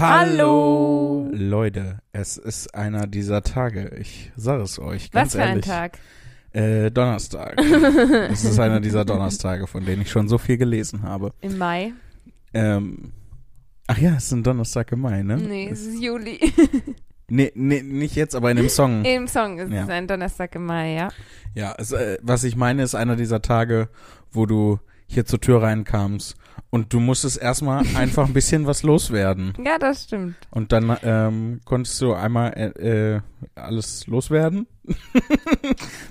Hallo. Leute, es ist einer dieser Tage. Ich sage es euch ganz Was für ein ehrlich. Tag. Äh, Donnerstag. es ist einer dieser Donnerstage, von denen ich schon so viel gelesen habe. Im Mai? Ähm, ach ja, es ist ein Donnerstag im Mai, ne? Nee, es ist Juli. Nee, nee, nicht jetzt, aber in dem Song. Im Song ist Ja. es ein Donnerstag im Mai, ja. Ja, es, äh, was ich meine, ist einer dieser Tage, wo du hier zur Tür reinkamst und du musstest erstmal einfach ein bisschen was loswerden. Ja, das stimmt. Und dann ähm, konntest du einmal äh, äh, alles loswerden.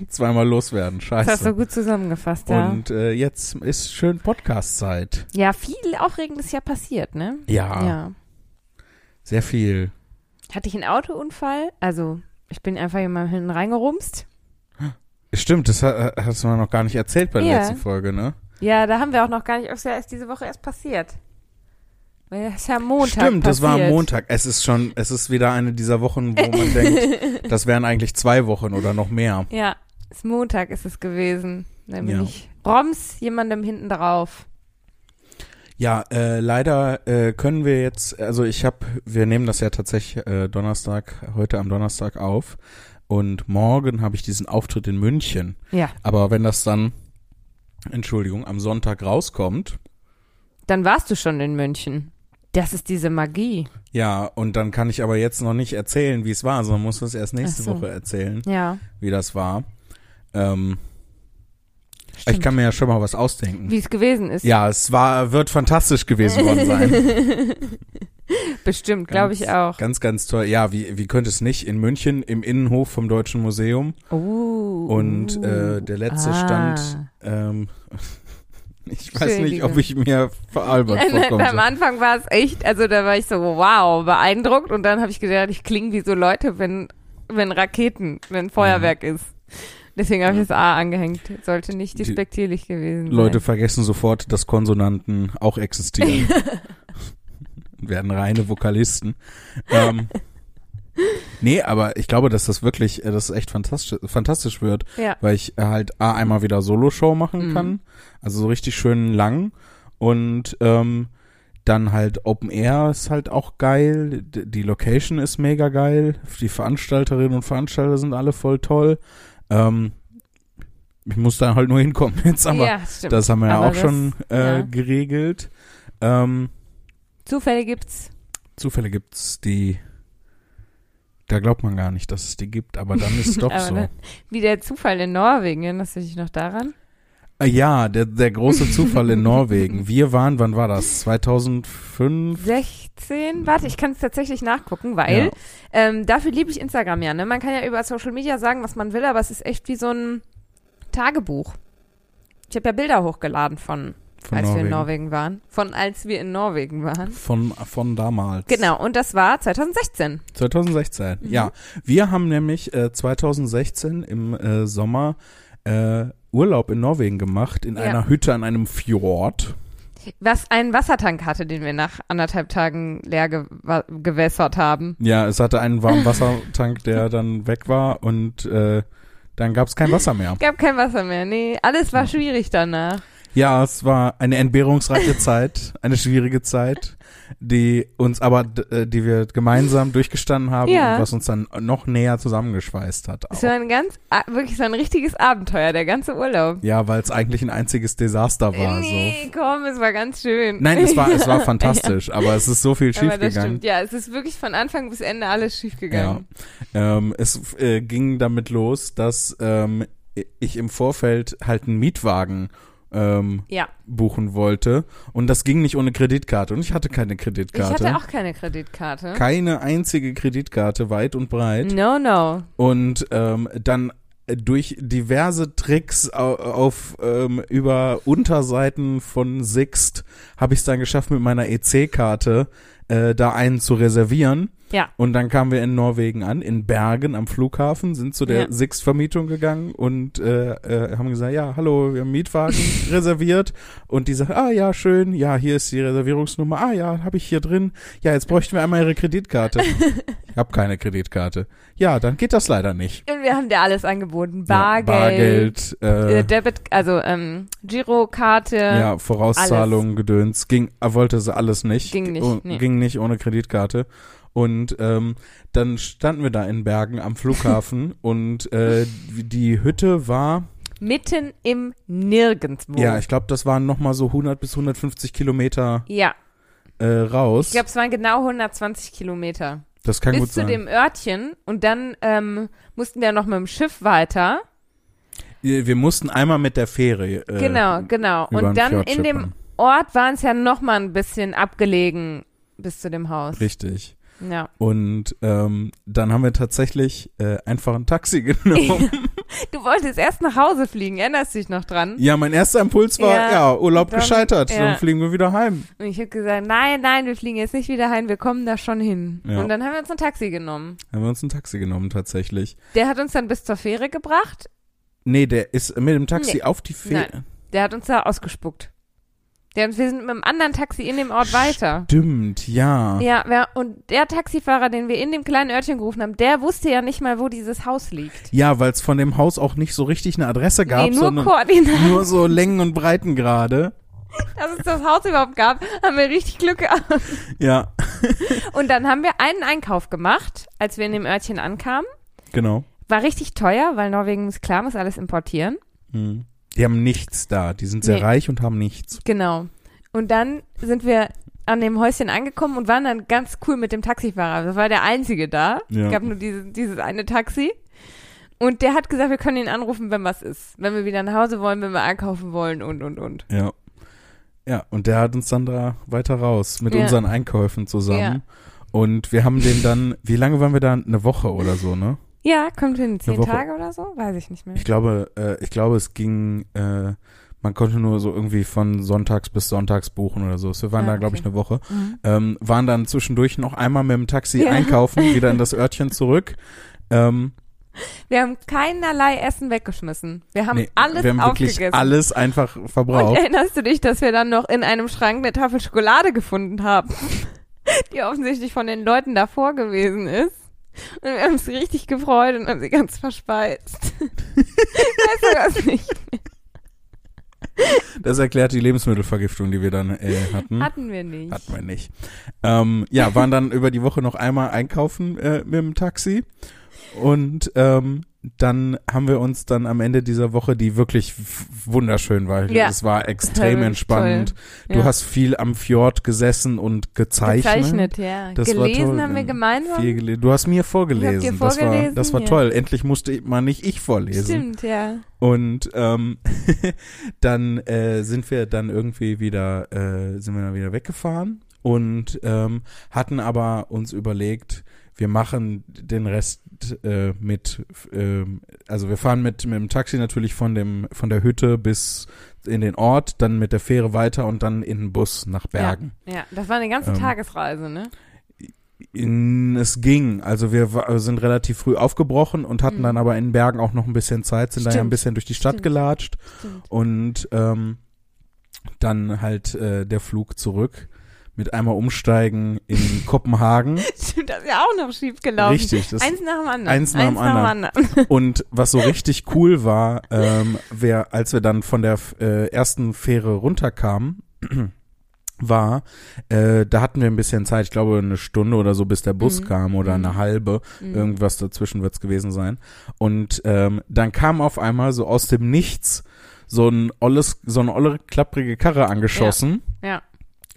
Zweimal loswerden, Das hast du scheiße. gut zusammengefasst, ja. Und äh, jetzt ist schön Podcast-Zeit. ja, viel Aufregendes ja passiert, ne? Ja, Ja. sehr viel. Hatte ich einen Autounfall? Also, ich bin einfach jemand hinten reingerumst. Stimmt, das ha- hast du mir noch gar nicht erzählt bei der Ja. letzten Folge, ne? Ja, da haben wir auch noch gar nicht, ist ja erst diese Woche erst passiert. Weil das ist ja Montag Stimmt, das war am passiert. Montag. Es ist schon, es ist wieder eine dieser Wochen, wo man denkt, das wären eigentlich zwei Wochen oder noch mehr. Ja, ist Montag ist es gewesen. Dann bin Ja. ich Roms jemandem hinten drauf. Ja, äh, leider äh, können wir jetzt, also ich habe, wir nehmen das ja tatsächlich äh, Donnerstag, heute am Donnerstag auf und morgen habe ich diesen Auftritt in München. Ja. Aber wenn das dann, Entschuldigung, am Sonntag rauskommt, Dann warst du schon in München. Das ist diese Magie. ja, und dann kann ich aber jetzt noch nicht erzählen, wie es war, sondern muss es erst nächste so. Woche erzählen, Ja. wie das war. Ähm, Stimmt. ich kann mir ja schon mal was ausdenken. Wie es gewesen ist. Ja, es war, wird fantastisch gewesen worden sein. Bestimmt, glaube ich auch. Ganz, ganz toll. Ja, wie, wie könnte es nicht? In München im Innenhof vom Deutschen Museum. Uh, Und äh, der letzte ah. Stand, ähm, ich weiß nicht, ob ich mir veralbert vorkomme. am Anfang war es echt, also da war ich so, wow, beeindruckt. Und dann habe ich gedacht, ich klinge wie so Leute, wenn, wenn Raketen, wenn Feuerwerk ist. Deswegen habe ich das A angehängt. Sollte nicht despektierlich gewesen sein. Leute vergessen sofort, dass Konsonanten auch existieren. Werden reine Vokalisten. Ähm, nee, aber ich glaube, dass das wirklich, äh, das echt fantastisch, fantastisch wird, Ja. weil ich äh, halt A, einmal wieder Solo-Show machen Mhm. kann, also so richtig schön lang und ähm, dann halt Open Air ist halt auch geil, die Location ist mega geil, die Veranstalterinnen und Veranstalter sind alle voll toll. Ähm, ich muss da halt nur hinkommen jetzt, aber ja, das haben wir ja Aber auch das- schon äh, ja. geregelt. Ähm, Zufälle gibt's. Zufälle gibt's, die da glaubt man gar nicht, dass es die gibt, aber dann ist es doch so. Wie der Zufall in Norwegen, erinnerst du dich noch daran? Äh, Ja, der, der große Zufall in Norwegen. Wir waren, wann war das? 2005? 16? Warte, ich kann es tatsächlich nachgucken, weil Ja. ähm, dafür liebe ich Instagram ja. Ne? Man kann ja über Social Media sagen, was man will, aber es ist echt wie so ein Tagebuch. Ich habe ja Bilder hochgeladen von, Von als wir in Norwegen. Norwegen waren. Von als wir in Norwegen waren. Von, von damals. Genau, und das war 2016. 2016. Mhm. Ja, wir haben nämlich äh, 2016 im äh, Sommer äh, Urlaub in Norwegen gemacht, in Ja. einer Hütte an einem Fjord. Was einen Wassertank hatte, den wir nach anderthalb Tagen leer ge gewässert haben. Ja, es hatte einen warmen Wassertank, der dann weg war und äh, dann gab es kein Wasser mehr. Gab kein Wasser mehr. Nee, alles war schwierig danach. Ja, es war eine entbehrungsreiche Zeit, eine schwierige Zeit, die uns aber, äh, die wir gemeinsam durchgestanden haben Ja. und was uns dann noch näher zusammengeschweißt hat. Auch. Es war ein ganz, wirklich so ein richtiges Abenteuer, der ganze Urlaub. Ja, weil es eigentlich ein einziges Desaster war. nee, komm, es war ganz schön. So. Nein, es war, es war fantastisch, aber es ist so viel schiefgegangen. stimmt. Ja, es ist wirklich von Anfang bis Ende alles schiefgegangen. Ähm, es äh, ging damit los, dass ähm, ich im Vorfeld halt einen Mietwagen ähm, Ja. buchen wollte und das ging nicht ohne Kreditkarte und ich hatte keine Ich Kreditkarte. hatte auch keine Kreditkarte. keine einzige Kreditkarte weit und breit No, no. und ähm, dann durch diverse Tricks au- auf ähm, über Unterseiten von Sixt habe ich es dann geschafft mit meiner EC-Karte äh, da einen zu reservieren Ja. und dann kamen wir in Norwegen an, in Bergen am Flughafen, sind zu der Ja. Sixt-Vermietung gegangen und äh, äh, haben gesagt, ja, hallo, wir haben Mietwagen reserviert. Und die sagt, ah ja, schön, ja, hier ist die Reservierungsnummer, ah ja, habe ich hier drin. Ja, jetzt bräuchten wir einmal ihre Kreditkarte. Ich habe keine Kreditkarte. Ja, dann geht das leider nicht. Und wir haben dir alles angeboten. Ja, Bargeld, Bargeld, äh, äh, Debit, also ähm, Girokarte. ja, Vorauszahlungen, Gedöns. Ging, er wollte sie alles nicht. Ging nicht, Oh, nee. Ging nicht ohne Kreditkarte. Und ähm, dann standen wir da in Bergen am Flughafen und äh, die Hütte war, Mitten im Nirgendwo. ja, ich glaube, das waren nochmal so 100 bis 150 Kilometer Ja, äh, raus. ich glaube, es waren genau 120 Kilometer. das kann bis gut zu sein. dem Örtchen und dann ähm, mussten wir noch mit dem Schiff weiter. wir wir mussten einmal mit der Fähre. Äh, genau, genau. Und dann in dem. Ort waren es ja noch mal ein bisschen abgelegen bis zu dem Haus. Richtig. Ja. Und ähm, dann haben wir tatsächlich äh, einfach ein Taxi genommen. Du wolltest erst nach Hause fliegen, erinnerst du dich noch dran? Ja, mein erster Impuls war, Ja, ja, Urlaub dann- gescheitert, ja. dann fliegen wir wieder heim. Und ich habe gesagt, nein, nein, wir fliegen jetzt nicht wieder heim, wir kommen da schon hin. Ja. Und dann haben wir uns ein Taxi genommen. Haben wir uns ein Taxi genommen tatsächlich. Der hat uns dann bis zur Fähre gebracht. Nee, der ist mit dem Taxi Nee. auf die Fähre. Der hat uns da ausgespuckt. Der, wir sind mit einem anderen Taxi in dem Ort weiter. Stimmt, ja. Ja, wer, und der Taxifahrer, den wir in dem kleinen Örtchen gerufen haben, der wusste ja nicht mal, wo dieses Haus liegt. Ja, weil es von dem Haus auch nicht so richtig eine Adresse gab, nee, nur sondern Koordinaten. nur so Längen und Breiten gerade. Dass es das Haus überhaupt gab, haben wir richtig Glück gehabt. Ja, Und dann haben wir einen Einkauf gemacht, als wir in dem Örtchen ankamen. genau. War richtig teuer, weil Norwegen ist klar, muss alles importieren. Hm. Die haben nichts da. Die sind sehr Nee. reich und haben nichts. Genau. Und dann sind wir an dem Häuschen angekommen und waren dann ganz cool mit dem Taxifahrer. Das war der einzige da. Ja. Es gab nur diese, dieses eine Taxi. Und der hat gesagt, wir können ihn anrufen, wenn was ist. Wenn wir wieder nach Hause wollen, wenn wir einkaufen wollen und, und, und. Ja. Ja, und der hat uns dann da weiter raus mit Ja. unseren Einkäufen zusammen. Ja. Und wir haben den dann, wie lange waren wir da? Eine Woche oder so, ne? Ja, kommt hin, zehn. Tage oder so? Weiß ich nicht mehr. Ich glaube, äh, ich glaube, es ging, äh, man konnte nur so irgendwie von sonntags bis sonntags buchen oder so. Wir waren Ah, da, glaube ich, eine Woche. Mhm. Ähm, waren dann zwischendurch noch einmal mit dem Taxi Ja. einkaufen, wieder in das Örtchen zurück. Ähm, Wir haben keinerlei Essen weggeschmissen. Wir haben nee, alles wir haben wirklich aufgegessen. alles einfach und verbraucht. erinnerst du dich, dass wir dann noch in einem Schrank eine Tafel Schokolade gefunden haben, die offensichtlich von den Leuten davor gewesen ist? Und wir haben uns richtig gefreut und haben sie ganz verspeist. weißt du das nicht? Das erklärt die Lebensmittelvergiftung, die wir dann äh, hatten. Hatten wir nicht. Hatten wir nicht. Ähm, ja, waren dann über die Woche noch einmal einkaufen äh, mit dem Taxi. Und ähm, dann haben wir uns dann am Ende dieser Woche, die wirklich wunderschön war, Ja. es war extrem Toll, entspannend. toll. Du Ja. hast viel am Fjord gesessen und gezeichnet. Gezeichnet, ja. Das war Gelesen haben wir gemeinsam. Viel gele du hast mir vorgelesen. das war, vorgelesen, das war ja. toll. Endlich musste ich- mal nicht ich vorlesen. Stimmt, ja. Und ähm, dann äh, sind wir dann irgendwie wieder, äh, sind wir dann wieder weggefahren und ähm, hatten aber uns überlegt, wir machen den Rest äh, mit, ähm, also wir fahren mit, mit dem Taxi natürlich von dem von der Hütte bis in den Ort, dann mit der Fähre weiter und dann in den Bus nach Bergen. Ja, das war eine ganze Ähm, Tagesreise, ne? In, es ging, also wir sind relativ früh aufgebrochen und hatten Mhm. dann aber in Bergen auch noch ein bisschen Zeit, sind da ja ein bisschen durch die Stadt Stimmt. gelatscht. Stimmt. Und ähm, dann halt äh, der Flug zurück mit einmal umsteigen in Kopenhagen. Stimmt, das ist ja auch noch schief gelaufen. Richtig. Das, Eins nach dem anderen. Eins nach dem anderen. und was so richtig cool war, ähm, wer, als wir dann von der äh, ersten Fähre runterkamen, war, äh, da hatten wir ein bisschen Zeit, ich glaube eine Stunde oder so, bis der Bus Mhm. kam oder Mhm. eine halbe. Mhm. Irgendwas dazwischen wird's gewesen sein. Und ähm, dann kam auf einmal so aus dem Nichts so ein olles, so eine olle klapprige Karre angeschossen, Ja.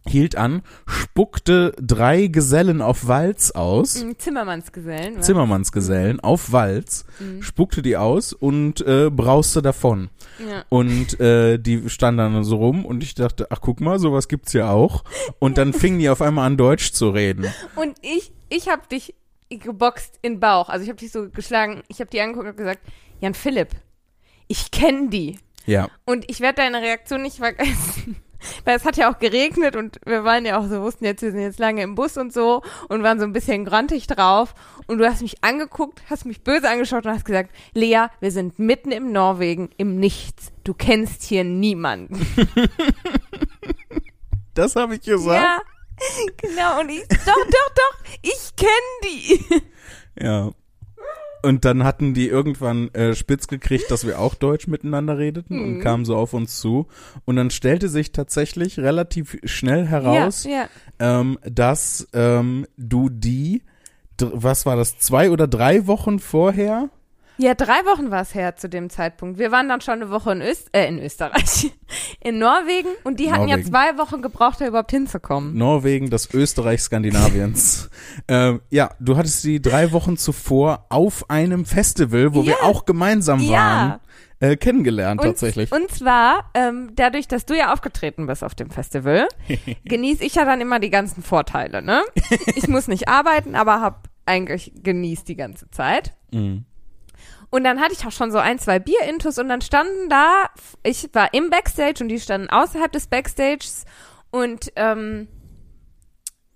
Hielt an, spuckte drei Gesellen auf Walz aus, Mhm, Zimmermannsgesellen. was? Zimmermannsgesellen auf Walz, Mhm. spuckte die aus und äh, brauste davon. Ja. Und äh, die standen dann so rum und ich dachte, ach guck mal, sowas gibt's ja auch. Und dann fingen die auf einmal an Deutsch zu reden. Und ich, ich habe dich geboxt in den Bauch. Also ich habe dich so geschlagen. Ich habe die angeguckt und gesagt, Jan Philipp, ich kenne die. Ja, Und ich werde deine Reaktion nicht vergessen. Weil es hat ja auch geregnet und wir waren ja auch so, wussten jetzt, wir sind jetzt lange im Bus und so und waren so ein bisschen grantig drauf. Und du hast mich angeguckt, hast mich böse angeschaut und hast gesagt, Lea, wir sind mitten im Norwegen, im Nichts. Du kennst hier niemanden. das habe ich gesagt. Ja, Genau, und ich, doch, doch, doch, ich kenne die. Ja. Und dann hatten die irgendwann äh, spitz gekriegt, dass wir auch Deutsch miteinander redeten und Mhm. kamen so auf uns zu. Und dann stellte sich tatsächlich relativ schnell heraus, Ja, ja. ähm, dass ähm, du die, was war das, zwei oder drei Wochen vorher? Ja, drei Wochen war es her zu dem Zeitpunkt. Wir waren dann schon eine Woche in, Öst äh, in Österreich, in Norwegen und die hatten ja Norwegen. zwei Wochen gebraucht, da überhaupt hinzukommen. Norwegen, das Österreich Skandinaviens. ähm, ja, du hattest sie drei Wochen zuvor auf einem Festival, wo wir Ja. auch gemeinsam Ja. waren, äh, kennengelernt Und, tatsächlich. und zwar, ähm, dadurch, dass du ja aufgetreten bist auf dem Festival, genieße ich ja dann immer die ganzen Vorteile, ne? Ich muss nicht arbeiten, aber hab eigentlich genießt die ganze Zeit. Mhm. Und dann hatte ich auch schon so ein, zwei Bierintus und dann standen da, ich war im Backstage und die standen außerhalb des Backstages und ähm,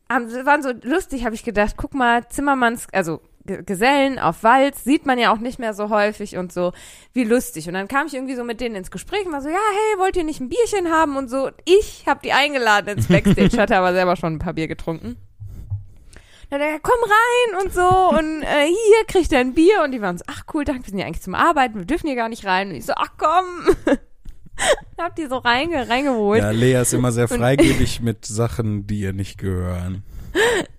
haben, waren so lustig, habe ich gedacht, guck mal, Zimmermanns, also Gesellen auf Walz, sieht man ja auch nicht mehr so häufig und so, wie lustig. Und dann kam ich irgendwie so mit denen ins Gespräch und war so, ja, hey, wollt ihr nicht ein Bierchen haben und so. Ich habe die eingeladen ins Backstage, hatte aber selber schon ein paar Bier getrunken. Dann hat er, komm rein und so und äh, hier kriegt er ein Bier und die waren so, ach cool, danke, wir sind ja eigentlich zum Arbeiten, wir dürfen hier gar nicht rein. Und ich so, ach komm. hab die so reinge reingeholt. Ja, Lea ist immer sehr freigebig mit Sachen, die ihr nicht gehören.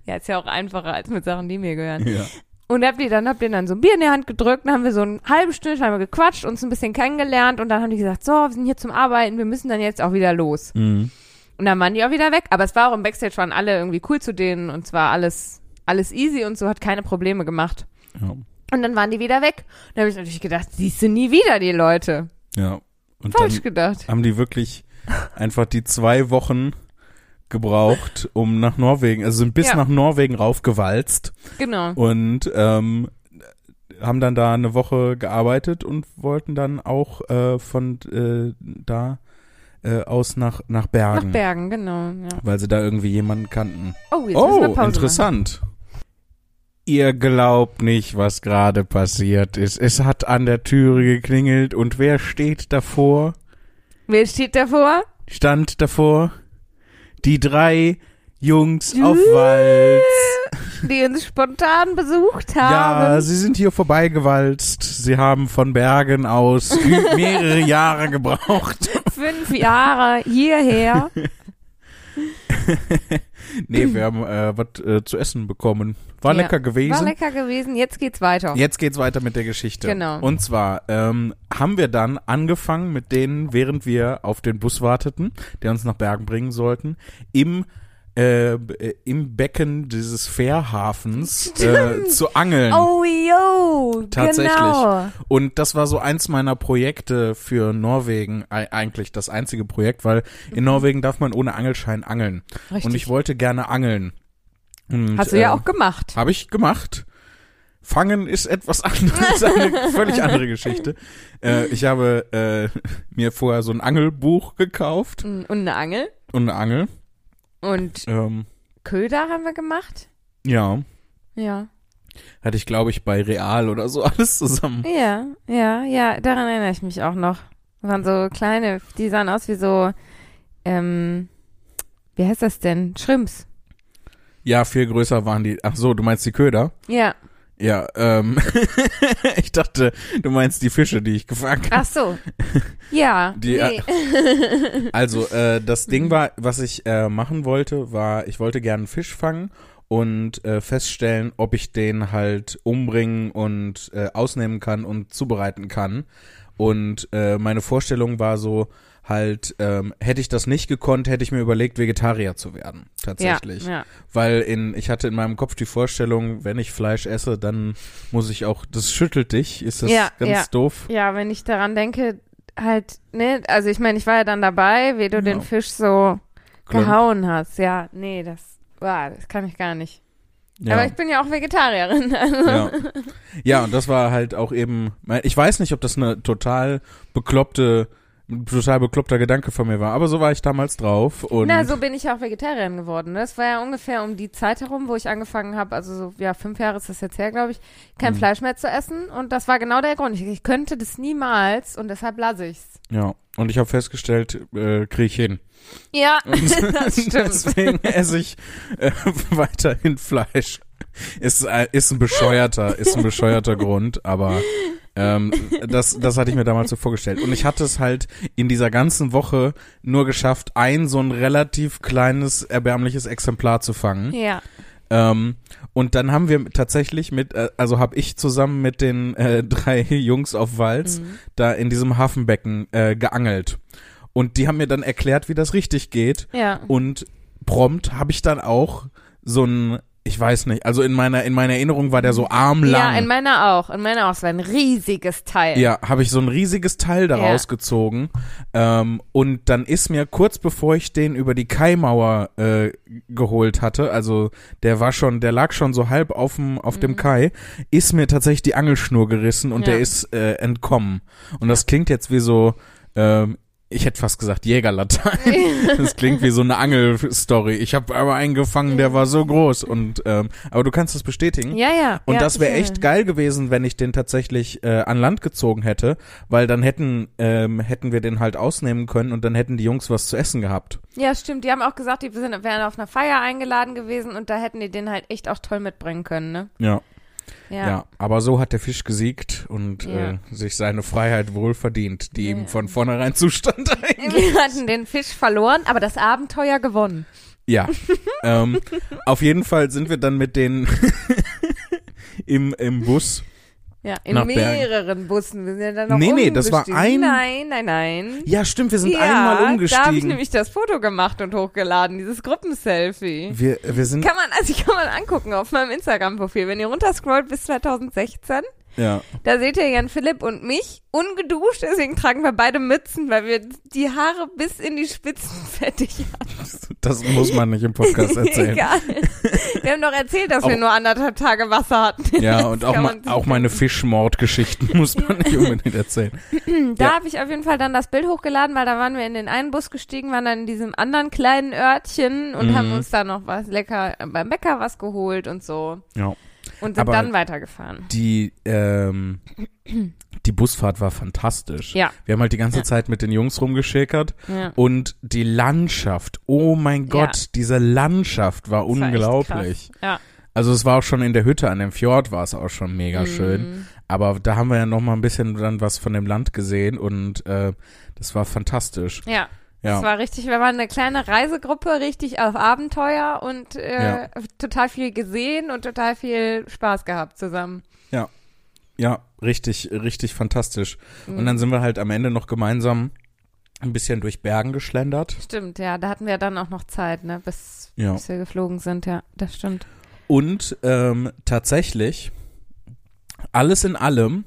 Ja, ist ja auch einfacher als mit Sachen, die mir gehören. Ja. Und habt ihr dann, habt ihr dann so ein Bier in die Hand gedrückt, dann haben wir so ein halbes Stündchen haben wir gequatscht, uns ein bisschen kennengelernt und dann haben die gesagt, so, wir sind hier zum Arbeiten, wir müssen dann jetzt auch wieder los. Mhm. Und dann waren die auch wieder weg. Aber es war auch im Backstage, waren alle irgendwie cool zu denen und zwar alles, alles easy und so, hat keine Probleme gemacht. Ja. Und dann waren die wieder weg. Und da habe ich natürlich gedacht, siehst du nie wieder die Leute. ja. Und Falsch gedacht. haben die wirklich einfach die zwei Wochen gebraucht, um nach Norwegen, also sind bis Ja. nach Norwegen raufgewalzt Genau. und ähm, haben dann da eine Woche gearbeitet und wollten dann auch äh, von äh, da äh, aus nach, nach Nach Bergen, Bergen, genau. Ja. weil sie da irgendwie jemanden kannten. Oh, jetzt Oh, Pause interessant. Ihr glaubt nicht, was gerade passiert ist. Es hat an der Türe geklingelt und wer steht davor? Machen. Wer steht davor? Stand davor? Die drei Jungs auf Walz. Die uns spontan besucht Ja, haben. sie sind hier vorbeigewalzt. Sie haben von Bergen aus mehrere Jahre gebraucht. Fünf Jahre hierher. Nee, wir haben äh, was äh, zu essen bekommen. War Ja, lecker gewesen. War lecker gewesen. Jetzt geht's weiter. Jetzt geht's weiter mit der Geschichte. Genau. Und zwar ähm, haben wir dann angefangen mit denen, während wir auf den Bus warteten, der uns nach Bergen bringen sollten, im äh, äh, im Becken dieses Fährhafens äh, zu angeln. Oh, yo. Tatsächlich. Genau. Und das war so eins meiner Projekte für Norwegen, eigentlich das einzige Projekt, weil in Norwegen darf man ohne Angelschein angeln. Mhm. Richtig. Und ich wollte gerne angeln. Und, Hast du ja ähm, auch gemacht. habe ich gemacht. Fangen ist etwas anderes, eine völlig andere Geschichte. Äh, ich habe äh, mir vorher so ein Angelbuch gekauft Und eine Angel. und eine Angel. Und Ähm, Köder haben wir gemacht. ja, Ja. hatte ich glaube ich bei Real oder so alles zusammen. Ja, ja, ja, daran erinnere ich mich auch noch. Das waren so kleine, die sahen aus wie so, ähm, wie heißt das denn? Shrimps. Ja, viel größer waren die. Ach so, du meinst die Köder? Ja. Ja, ähm, ich dachte, du meinst die Fische, die ich gefangen habe. Ach so. Ja. Die- nee. Also, äh, das Ding war, was ich äh, machen wollte, war, ich wollte gerne einen Fisch fangen und äh, feststellen, ob ich den halt umbringen und äh, ausnehmen kann und zubereiten kann. Und äh, meine Vorstellung war so, halt, ähm, hätte ich das nicht gekonnt, hätte ich mir überlegt, Vegetarier zu werden. Tatsächlich. Ja, ja. Weil in, ich hatte in meinem Kopf die Vorstellung, wenn ich Fleisch esse, dann muss ich auch, das schüttelt dich, ist das Ja, ganz ja. doof. ja, wenn ich daran denke, halt, ne, also ich meine, ich war ja dann dabei, wie du den Ja. Fisch so Klonk. gehauen hast. Ja, nee, das, wow, das kann ich gar nicht. Ja. Aber ich bin ja auch Vegetarierin. Also. Ja. ja, und das war halt auch eben, ich weiß nicht, ob das eine total bekloppte, ein total bekloppter Gedanke von mir war, aber so war ich damals drauf und Na, so bin ich auch Vegetarierin geworden. Ne? Das war ja ungefähr um die Zeit herum, wo ich angefangen habe, also so, ja, fünf Jahre ist das jetzt her, glaube ich, kein Mhm. Fleisch mehr zu essen. Und das war genau der Grund. Ich, ich könnte das niemals und deshalb lasse ich's. ja. und ich habe festgestellt, äh, kriege ich hin. Ja, Und das stimmt. deswegen esse ich äh, weiterhin Fleisch. Ist, äh, ist ein bescheuerter, ist ein bescheuerter Grund, aber ähm, das, das hatte ich mir damals so vorgestellt. Und ich hatte es halt in dieser ganzen Woche nur geschafft, ein so ein relativ kleines, erbärmliches Exemplar zu fangen. Ja. Ähm, und dann haben wir tatsächlich mit, äh, also habe ich zusammen mit den äh, drei Jungs auf Walz Mhm. da in diesem Hafenbecken äh, geangelt. Und die haben mir dann erklärt, wie das richtig geht. Ja. Und prompt habe ich dann auch so ein, ich weiß nicht, also in meiner, in meiner Erinnerung war der so armlang. Ja, in meiner auch. In meiner auch. Es war ein riesiges Teil. Ja, habe ich so ein riesiges Teil Ja. daraus gezogen. Ähm, und dann ist mir kurz bevor ich den über die Kaimauer äh, geholt hatte, also der war schon, der lag schon so halb auf dem auf dem Kai, ist mir tatsächlich die Angelschnur gerissen und Mhm. Ja. der ist äh, entkommen. Und das klingt jetzt wie so, ähm, ich hätte fast gesagt Jägerlatein. Das klingt wie so eine Angelstory. Ich habe aber einen gefangen, der war so groß. Und ähm, aber du kannst das bestätigen. Ja, ja. Und ja, das wäre echt geil gewesen, wenn ich den tatsächlich äh, an Land gezogen hätte, weil dann hätten ähm, hätten wir den halt ausnehmen können und dann hätten die Jungs was zu essen gehabt. Ja, stimmt. Die haben auch gesagt, die sind, wären auf einer Feier eingeladen gewesen und da hätten die den halt echt auch toll mitbringen können, ne? Ja, Ja. ja. Aber so hat der Fisch gesiegt und Ja. äh, sich seine Freiheit wohl verdient, die Ja. ihm von vornherein zustand. Wir hatten den Fisch verloren, aber das Abenteuer gewonnen. Ja. ähm, auf jeden Fall sind wir dann mit denen im, im Bus. Ja, in Nach Bergen. mehreren Bussen. Wir sind ja dann noch Nee, nee, das war umgestiegen. ein- Nein, nein, nein. Ja, stimmt, wir sind ja, einmal Da habe ich umgestiegen. nämlich das Foto gemacht und hochgeladen, dieses Gruppenselfie. wir, wir sind Kann man, also kann man angucken auf meinem Instagram-Profil. Wenn ihr runterscrollt bis 2016, ja. da seht ihr Jan Philipp und mich ungeduscht, deswegen tragen wir beide Mützen, weil wir die Haare bis in die Spitzen fettig haben. Das muss man nicht im Podcast erzählen. Egal. Wir haben doch erzählt, dass Auch- wir nur anderthalb Tage Wasser hatten. Ja, Das und auch, ma auch meine Fischmordgeschichten muss man nicht unbedingt erzählen. Da Ja. habe ich auf jeden Fall dann das Bild hochgeladen, weil da waren wir in den einen Bus gestiegen, waren dann in diesem anderen kleinen Örtchen und Mhm. haben uns da noch was lecker beim Bäcker was geholt und so Ja. Und sind Aber- dann weitergefahren. Die, ähm, die Busfahrt war fantastisch. Ja. Wir haben halt die ganze Ja. Zeit mit den Jungs rumgeschäkert Ja. und die Landschaft, oh mein Gott, Ja. diese Landschaft war Das war unglaublich. krass. Ja. Also es war auch schon in der Hütte an dem Fjord war es auch schon mega Mhm. schön. Aber da haben wir ja noch mal ein bisschen dann was von dem Land gesehen und äh, das war fantastisch. Ja. Ja. Es war richtig, wir waren eine kleine Reisegruppe, richtig auf Abenteuer und äh, Ja. total viel gesehen und total viel Spaß gehabt zusammen. Ja, richtig, richtig fantastisch. Und Mhm. dann sind wir halt am Ende noch gemeinsam ein bisschen durch Bergen geschlendert. Stimmt, ja, da hatten wir dann auch noch Zeit, ne, bis, Ja. bis wir geflogen sind, ja, das stimmt. Und ähm, tatsächlich, alles in allem,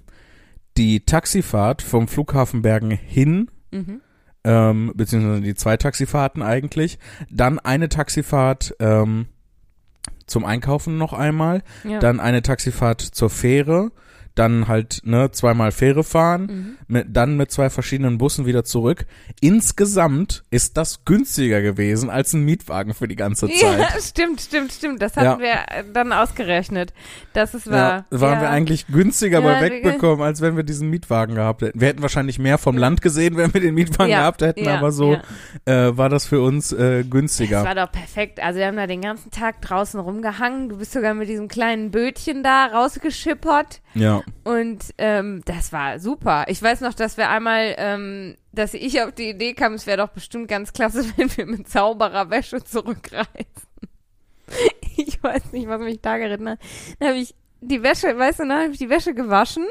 die Taxifahrt vom Flughafen Bergen hin, Mhm. Ähm, beziehungsweise die zwei Taxifahrten eigentlich, dann eine Taxifahrt ähm, zum Einkaufen noch einmal, Ja. dann eine Taxifahrt zur Fähre, dann halt ne zweimal Fähre fahren, Mhm. mit, dann mit zwei verschiedenen Bussen wieder zurück. Insgesamt ist das günstiger gewesen als ein Mietwagen für die ganze Zeit. Ja, stimmt, stimmt, stimmt. Das hatten wir äh, dann ausgerechnet. Das ist Ja, wahr. waren ja. wir eigentlich günstiger Ja, bei wegbekommen, als wenn wir diesen Mietwagen gehabt hätten. Wir hätten wahrscheinlich mehr vom Land gesehen, wenn wir den Mietwagen Ja, gehabt hätten, ja, aber so ja. äh, war das für uns äh, Das günstiger. war doch perfekt. Also wir haben da den ganzen Tag draußen rumgehangen. Du bist sogar mit diesem kleinen Bötchen da rausgeschippert. Ja, Und ähm, das war super. Ich weiß noch, dass wir einmal, ähm, dass ich auf die Idee kam, es wäre doch bestimmt ganz klasse, wenn wir mit Zaubererwäsche zurückreisen. Ich weiß nicht, was mich da geritten hat. Dann habe ich die Wäsche, weißt du, dann habe ich die Wäsche gewaschen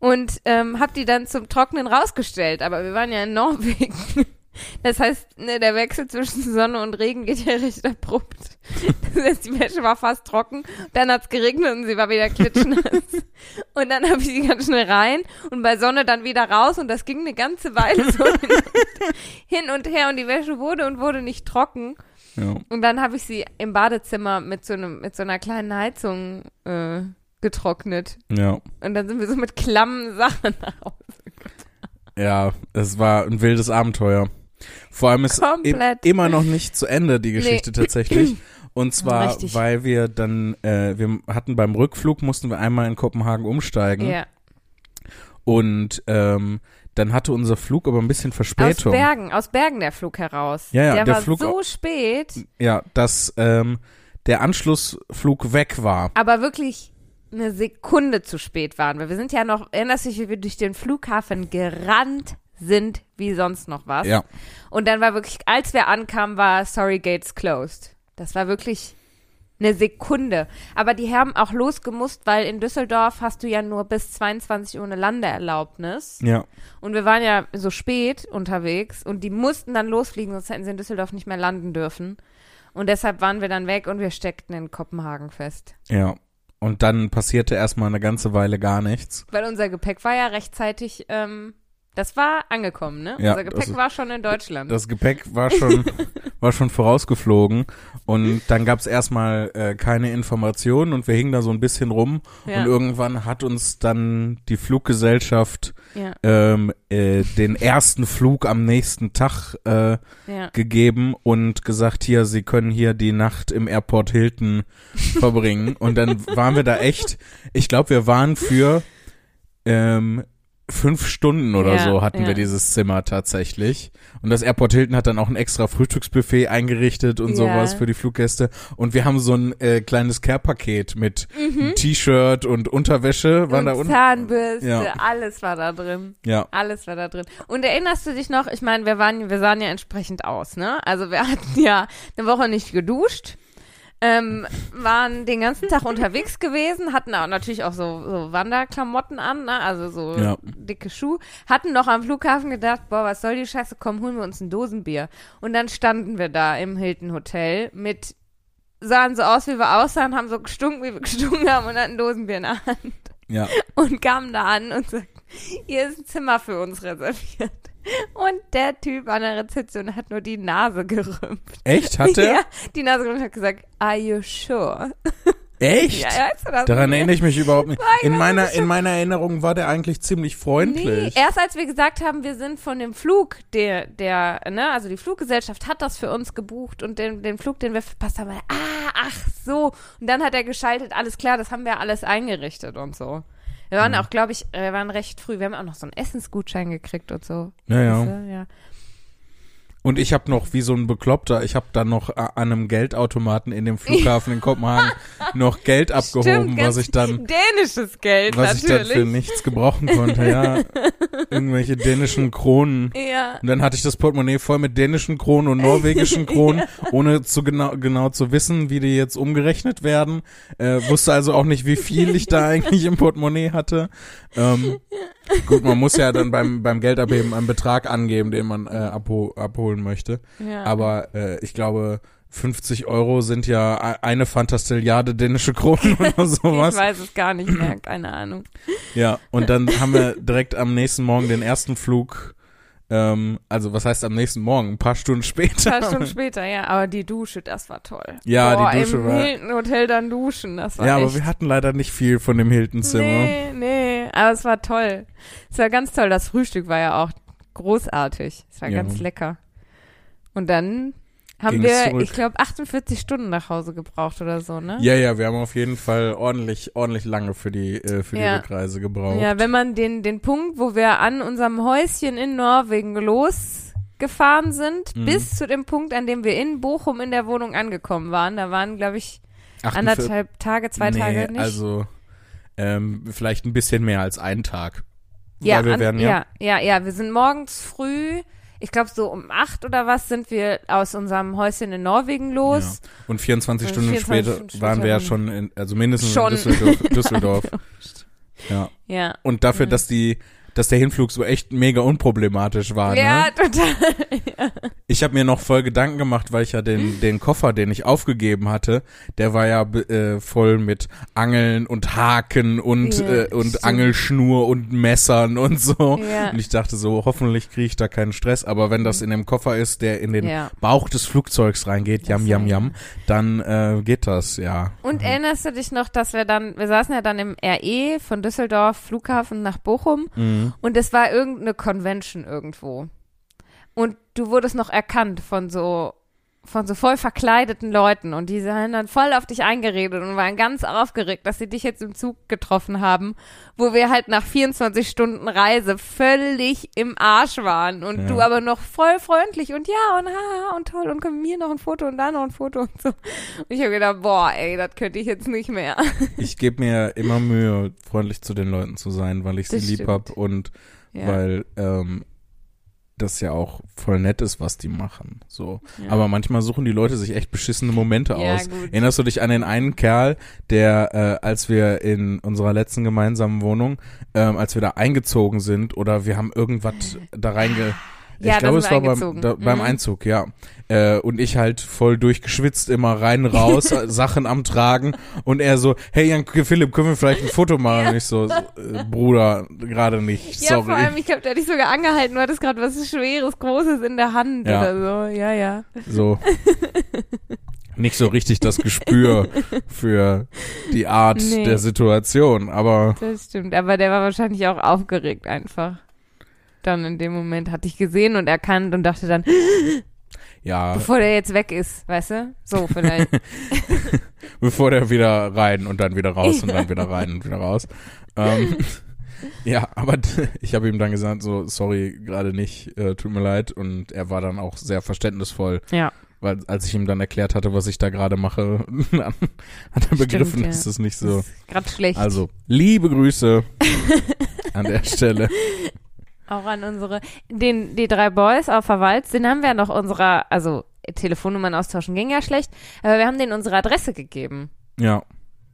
und ähm, habe die dann zum Trocknen rausgestellt. Aber wir waren ja in Norwegen. Das heißt, ne, der Wechsel zwischen Sonne und Regen geht ja recht abrupt. Das heißt, die Wäsche war fast trocken, dann hat's geregnet und sie war wieder klitschnass. Und dann habe ich sie ganz schnell rein und bei Sonne dann wieder raus und das ging eine ganze Weile so hin und, hin und her und die Wäsche wurde und wurde nicht trocken. ja. Und dann habe ich sie im Badezimmer mit so einem mit so einer kleinen Heizung äh, getrocknet. Ja, Und dann sind wir so mit klammen Sachen nach Hause. ja, es war ein wildes Abenteuer. Vor allem ist Komplett. immer noch nicht zu Ende die Geschichte tatsächlich. Und zwar, Richtig. weil wir dann, äh, wir hatten beim Rückflug, mussten wir einmal in Kopenhagen umsteigen. Ja. Und ähm, dann hatte unser Flug aber ein bisschen Aus Verspätung. Bergen, aus Bergen der Flug heraus. Ja, ja, der, der war Flug- so spät, Ja, dass ähm, der Anschlussflug weg war. aber wirklich eine Sekunde zu spät waren wir. Wir sind ja noch, erinnerst du dich, wie wir durch den Flughafen gerannt sind, wie sonst noch was. Ja. Und dann war wirklich, als wir ankamen, war Sorry Gates closed. Das war wirklich eine Sekunde. Aber die haben auch losgemusst, weil in Düsseldorf hast du ja nur bis 22 Uhr eine Landeerlaubnis. Ja. Und wir waren ja so spät unterwegs und die mussten dann losfliegen, sonst hätten sie in Düsseldorf nicht mehr landen dürfen. Und deshalb waren wir dann weg und wir steckten in Kopenhagen fest. Ja. Und dann passierte erstmal eine ganze Weile gar nichts. Weil unser Gepäck war ja rechtzeitig, ähm, das war angekommen, ne? Ja, unser Gepäck ist- war schon in Deutschland. Das Gepäck war schon, war schon vorausgeflogen und dann gab es erstmal äh, keine Informationen und wir hingen da so ein bisschen rum ja, und irgendwann hat uns dann die Fluggesellschaft ja, ähm, äh, den ersten Flug am nächsten Tag äh, gegeben und gesagt, hier, Sie können hier die Nacht im Airport Hilton verbringen. Und dann waren wir da echt, ich glaube, wir waren für ähm, fünf Stunden oder Ja, so hatten ja. wir dieses Zimmer tatsächlich. Und das Airport Hilton hat dann auch ein extra Frühstücksbuffet eingerichtet und Ja. sowas für die Fluggäste. Und wir haben so ein äh, kleines Care-Paket mit Mhm. T-Shirt und Unterwäsche. Waren da und unten. Zahnbürste, alles war da drin. Ja. Alles war da drin. Und erinnerst du dich noch, ich meine, wir waren, wir sahen ja entsprechend aus, ne? Also wir hatten ja eine Woche nicht geduscht, ähm, waren den ganzen Tag unterwegs gewesen, hatten auch natürlich auch so, so Wanderklamotten an, ne? Also so Ja. dicke Schuhe, hatten noch am Flughafen gedacht, boah, was soll die Scheiße, komm, holen wir uns ein Dosenbier. Und dann standen wir da im Hilton Hotel mit sahen so aus, wie wir aussahen, haben so gestunken, wie wir gestunken haben und hatten ein Dosenbier in der Hand Ja. und kamen da an und sagten, hier ist ein Zimmer für uns reserviert. Und der Typ an der Rezeption hat nur die Nase gerümpft. Echt? Hat er? Ja, die Nase gerümpft und hat gesagt, are you sure? Echt? Ja, weißt du das? Daran erinnere ich mich überhaupt nicht. In meiner, in meiner Erinnerung war der eigentlich ziemlich Nee, freundlich. erst als wir gesagt haben, wir sind von dem Flug, der, der, ne, also die Fluggesellschaft hat das für uns gebucht und den, den Flug, den wir verpasst haben, war, ah, ach so. Und dann hat er geschaltet, alles klar, das haben wir alles eingerichtet und so. Wir waren Mhm. auch, glaube ich, äh, wir waren recht früh. Wir haben auch noch so einen Essensgutschein gekriegt und so. Ja, ja. Ja. Und ich habe noch, wie so ein Bekloppter, ich habe dann noch a- an einem Geldautomaten in dem Flughafen in Kopenhagen noch Geld abgehoben, Stimmt, was ich dann, Dänisches Geld, was ich dann natürlich. für nichts gebrauchen konnte, ja. Irgendwelche dänischen Kronen. ja. Und dann hatte ich das Portemonnaie voll mit dänischen Kronen und norwegischen Kronen, ohne zu genau, genau zu wissen, wie die jetzt umgerechnet werden. Äh, wusste also auch nicht, wie viel ich da eigentlich im Portemonnaie hatte. Ähm, gut, man muss ja dann beim, beim Geldabheben einen Betrag angeben, den man äh, abho abholen möchte. ja. Aber äh, ich glaube, 50 Euro sind ja e- eine Fantastilliarde dänische Kronen oder ich sowas. weiß es gar nicht mehr, keine Ahnung. Ja, und dann haben wir direkt am nächsten Morgen den ersten Flug, ähm, also was heißt am nächsten Morgen? Ein paar Stunden später. Ein paar Stunden später, ja. Aber die Dusche, das war toll. Ja, Boah, die Dusche im war- Hilton Hotel dann duschen, das war Ja, aber echt. wir hatten leider nicht viel von dem Hilton-Zimmer. Nee, nee, aber es war toll. Es war ganz toll. Das Frühstück war ja auch großartig. Es war Ja. ganz lecker. Und dann haben wir, zurück. ich glaube, 48 Stunden nach Hause gebraucht oder so, ne? Ja, ja, wir haben auf jeden Fall ordentlich, ordentlich lange für die, äh, für die Ja. Rückreise gebraucht. Ja, wenn man den, den Punkt, wo wir an unserem Häuschen in Norwegen losgefahren sind, Mhm. bis zu dem Punkt, an dem wir in Bochum in der Wohnung angekommen waren, da waren, glaube ich, 48 anderthalb Tage, zwei nee, Tage nicht. also ähm, vielleicht ein bisschen mehr als einen Tag. ja, an, ja, ja, ja, ja, wir sind morgens früh, ich glaube so um acht oder was, sind wir aus unserem Häuschen in Norwegen los. Ja. Und 24 Und Stunden 24 später Stunden waren wir ja schon in, also mindestens Schon. in Düsseldorf. Düsseldorf. ja. Ja. Und dafür, Mhm. dass die, dass der Hinflug so echt mega unproblematisch war. Ja, Ne? total. Ich habe mir noch voll Gedanken gemacht, weil ich ja den, den Koffer, den ich aufgegeben hatte, der war ja äh, voll mit Angeln und Haken und, Ja, äh, und stimmt. Angelschnur und Messern und so. Ja. Und ich dachte so, hoffentlich kriege ich da keinen Stress. Aber wenn das in dem Koffer ist, der in den Ja. Bauch des Flugzeugs reingeht, jam, jam, jam, dann äh, geht das, ja. Und erinnerst du dich noch, dass wir dann, wir saßen ja dann im RE von Düsseldorf Flughafen nach Bochum Mhm. Und es war irgendeine Convention irgendwo. Und du wurdest noch erkannt von so von so voll verkleideten Leuten und die haben dann voll auf dich eingeredet und waren ganz aufgeregt, dass sie dich jetzt im Zug getroffen haben, wo wir halt nach 24 Stunden Reise völlig im Arsch waren und Ja. du aber noch voll freundlich und ja und haha und toll und wir hier noch ein Foto und da noch ein Foto und so. Und ich habe gedacht, boah, ey, das könnte ich jetzt nicht mehr. Ich gebe mir immer Mühe, freundlich zu den Leuten zu sein, weil ich sie Das lieb stimmt. hab und Ja. weil ähm, das ja auch voll nett ist, was die machen. So. Ja. Aber manchmal suchen die Leute sich echt beschissene Momente Ja, aus. gut. Erinnerst du dich an den einen Kerl, der, äh, als wir in unserer letzten gemeinsamen Wohnung, ähm, als wir da eingezogen sind oder wir haben irgendwas da reinge... Ja, ich glaube, es war beim, da, beim Mhm. Einzug, ja. Äh, und ich halt voll durchgeschwitzt immer rein, raus, Sachen am Tragen und er so, hey Jan Philipp, können wir vielleicht ein Foto machen? Und ich so, äh, Bruder, gerade nicht, Ja, vor sorry. allem, ich glaube, der hat dich sogar angehalten, du hattest gerade was Schweres, Großes in der Hand Ja. oder so. Ja, ja. So. Nicht so richtig das Gespür für die Art Nee. der Situation, aber Das stimmt. Aber der war wahrscheinlich auch aufgeregt einfach. Dann in dem Moment hatte ich gesehen und erkannt und dachte dann, ja, bevor der jetzt weg ist, weißt du? So vielleicht. bevor der wieder rein und dann wieder raus und dann wieder rein und wieder raus. Ähm, ja, aber ich habe ihm dann gesagt, so, sorry, gerade nicht, äh, tut mir leid. Und er war dann auch sehr verständnisvoll, ja. weil als ich ihm dann erklärt hatte, was ich da gerade mache, hat er Stimmt, begriffen, ja. dass das nicht so. Gerade schlecht. Also, liebe Grüße an der Stelle. Auch an unsere, den, die drei Boys auf Verwalz, den haben wir noch unserer, also Telefonnummern austauschen ging ja schlecht, aber wir haben denen unsere Adresse gegeben. Ja,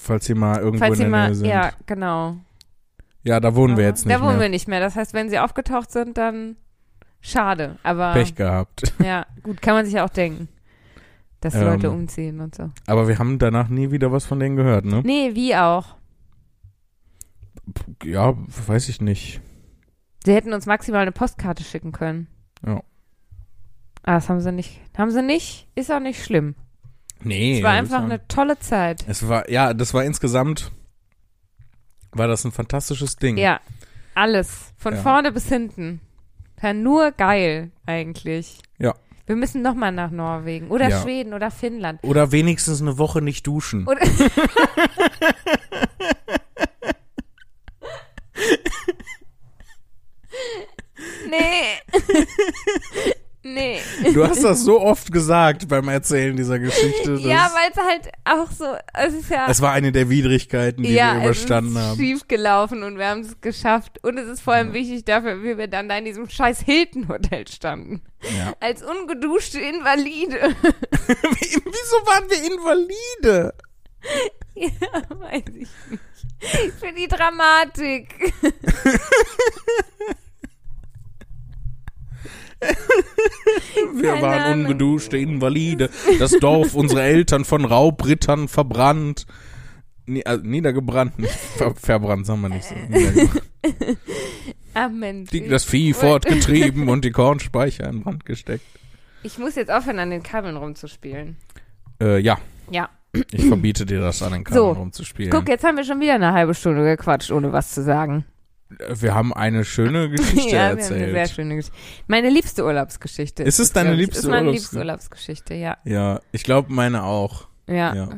falls sie mal irgendwo Falls in sie der mal, Nähe sind. ja, genau. Ja, da wohnen wir jetzt nicht da wohnen mehr. wir nicht mehr. Das heißt, wenn sie aufgetaucht sind, dann schade. Aber Pech gehabt. ja, gut, kann man sich ja auch denken, dass Ähm. Leute umziehen und so. Aber wir haben danach nie wieder was von denen gehört, ne? Nee, wie auch. Ja, weiß ich nicht. Sie hätten uns maximal eine Postkarte schicken können. Ja. Aber das haben sie nicht. Haben sie nicht, ist auch nicht schlimm. Nee. es war das einfach war- eine tolle Zeit. Es war, ja, das war insgesamt, war das ein fantastisches Ding. Ja, alles. Von Ja. vorne bis hinten. Ja, nur geil, eigentlich. Ja. Wir müssen nochmal nach Norwegen. Oder Ja. Schweden oder Finnland. Oder wenigstens eine Woche nicht duschen. Oder nee. nee. Du hast das so oft gesagt beim Erzählen dieser Geschichte. Ja, weil es halt auch so, es ist ja, es war eine der Widrigkeiten, die ja, wir überstanden es ist haben. schief gelaufen und wir haben es geschafft. Und es ist vor allem wichtig dafür, wie wir dann da in diesem scheiß Hilton-Hotel standen. Ja. Als ungeduschte Invalide. Wieso waren wir Invalide? ja, weiß ich nicht. Für die Dramatik. Wir waren ungeduschte Invalide. Das Dorf unserer Eltern von Raubrittern verbrannt. Äh, niedergebrannt, nicht ver verbrannt, sagen wir nicht so. Ah, Mensch. Die, das Vieh fortgetrieben und die Kornspeicher in Brand gesteckt. Ich muss jetzt aufhören, an den Kabeln rumzuspielen. Äh, ja, Ja. ich verbiete dir das, an den Kabeln So, rumzuspielen. Guck, jetzt haben wir schon wieder eine halbe Stunde gequatscht, ohne was zu sagen. Wir haben eine schöne Geschichte ja, wir haben eine sehr erzählt. schöne Geschichte. Meine liebste Urlaubsgeschichte. Ist es deine liebste Ist meine liebste Urlaubsgeschichte, ja. Ja, ich glaube meine auch. Ja. Ja.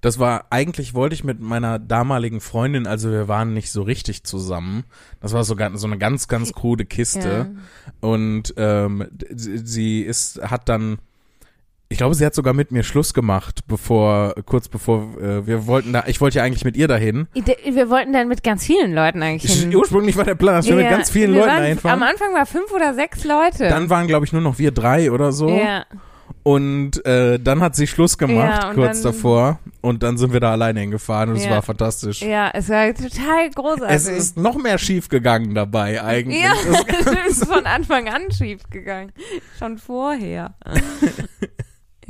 Das war, eigentlich wollte ich mit meiner damaligen Freundin, also wir waren nicht so richtig zusammen. Das war sogar so eine ganz, ganz krude Kiste. Und ähm, sie ist, hat dann, ich glaube, sie hat sogar mit mir Schluss gemacht, bevor, kurz bevor äh, wir wollten da, ich wollte ja eigentlich mit ihr dahin. Wir wollten dann mit ganz vielen Leuten eigentlich hin. Ursprünglich war der Plan, dass wir mit Ja, ganz vielen Leuten waren, einfahren. Am Anfang war fünf oder sechs Leute. Dann waren, glaube ich, nur noch wir drei oder so. ja. Und äh, dann hat sie Schluss gemacht, Ja, kurz dann- davor. Und dann sind wir da alleine hingefahren und es Ja. war fantastisch. ja, es war total großartig. Es ist noch mehr schief gegangen dabei eigentlich. ja, es ist von Anfang an schief gegangen. Schon vorher.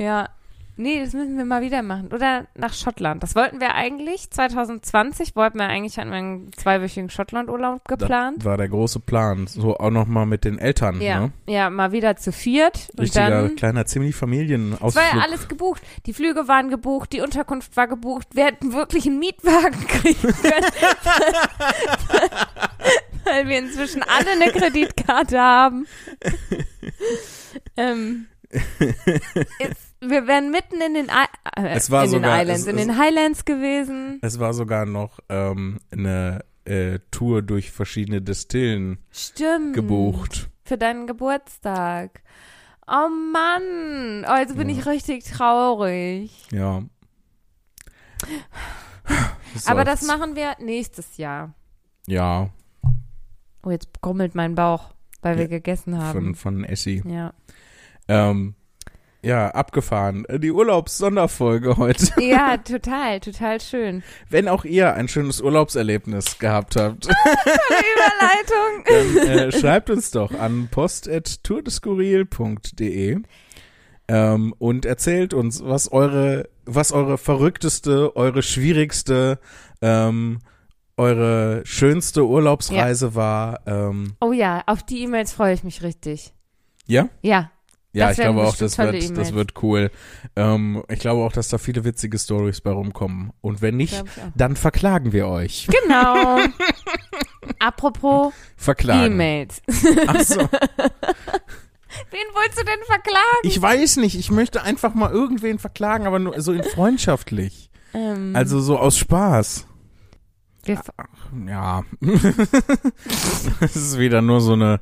ja. Nee, das müssen wir mal wieder machen. Oder nach Schottland. Das wollten wir eigentlich. 2020 wollten wir eigentlich, hatten wir einen zweiwöchigen Schottlandurlaub geplant. das war der große Plan. So auch noch mal mit den Eltern. Ja, Ne? ja, mal wieder zu viert. Und Richtiger dann, kleiner Ziemlich-Familienausflug. es war ja alles gebucht. Die Flüge waren gebucht, die Unterkunft war gebucht. Wir hätten wirklich einen Mietwagen kriegen können. weil wir inzwischen alle eine Kreditkarte haben. ähm, Ist, wir wären mitten in den, I äh, Es war in sogar- den Islands, es- in es- den Highlands gewesen. Es war sogar noch ähm, eine äh, Tour durch verschiedene Destillen Stimmt. gebucht. Für deinen Geburtstag. Oh Mann. Oh, jetzt bin Ja. ich richtig traurig. Ja. Aber das machen wir nächstes Jahr. Ja, Oh, jetzt grummelt mein Bauch, weil wir Ja, gegessen von, haben. von Essie. Ja. Ähm, ja, abgefahren. Die Urlaubssonderfolge heute. ja, total, total schön. Wenn auch ihr ein schönes Urlaubserlebnis gehabt habt, Überleitung. dann äh, schreibt uns doch an post.tourdeskurril.de ähm, und erzählt uns, was eure, was eure verrückteste, eure schwierigste, ähm, eure schönste Urlaubsreise war. Ähm, Oh ja, auf die E-Mails freue ich mich richtig. ja? Ja. Ja, Das ich glaube auch, das wird, das wird cool. Ähm, ich glaube auch, dass da viele witzige Stories bei rumkommen. Und wenn nicht, dann verklagen wir euch. Genau. Apropos Verklagen. E-Mails. Ach so. Wen wolltest du denn verklagen? Ich weiß nicht, ich möchte einfach mal irgendwen verklagen, aber nur so in freundschaftlich. Ähm, Also so aus Spaß. wir, Ja. das ist wieder nur so eine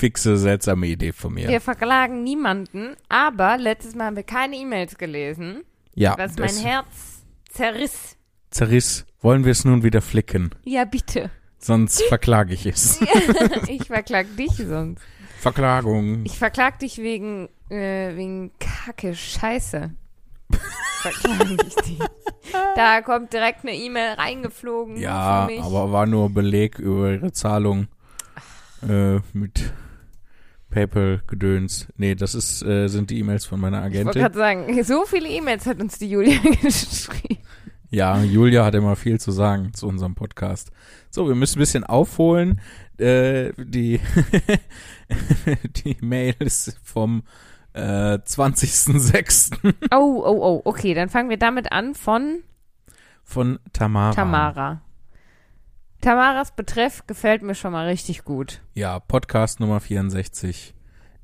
fixe, seltsame Idee von mir. wir verklagen niemanden, aber letztes Mal haben wir keine E-Mails gelesen, ja, was mein Herz zerriss. zerriss. Wollen wir es nun wieder flicken? Ja, bitte. Sonst verklage ich es. ich verklag dich sonst. Verklagung. Ich verklag dich wegen, äh, wegen Kacke, Scheiße. Verklag ich dich. Da kommt direkt eine E-Mail reingeflogen. Ja, für mich. aber war nur Beleg über ihre Zahlung äh, mit PayPal-Gedöns. Nee, das ist, äh, sind die E-Mails von meiner Ich wollte Agentin. gerade sagen, so viele E-Mails hat uns die Julia geschrieben. Ja, Julia hat immer viel zu sagen zu unserem Podcast. So, wir müssen ein bisschen aufholen. Äh, die, die Mail ist vom äh, 20.06. Oh, oh, oh, okay, dann fangen wir damit an von von Tamara. Tamara. Tamaras Betreff gefällt mir schon mal richtig gut. Ja, Podcast Nummer 64.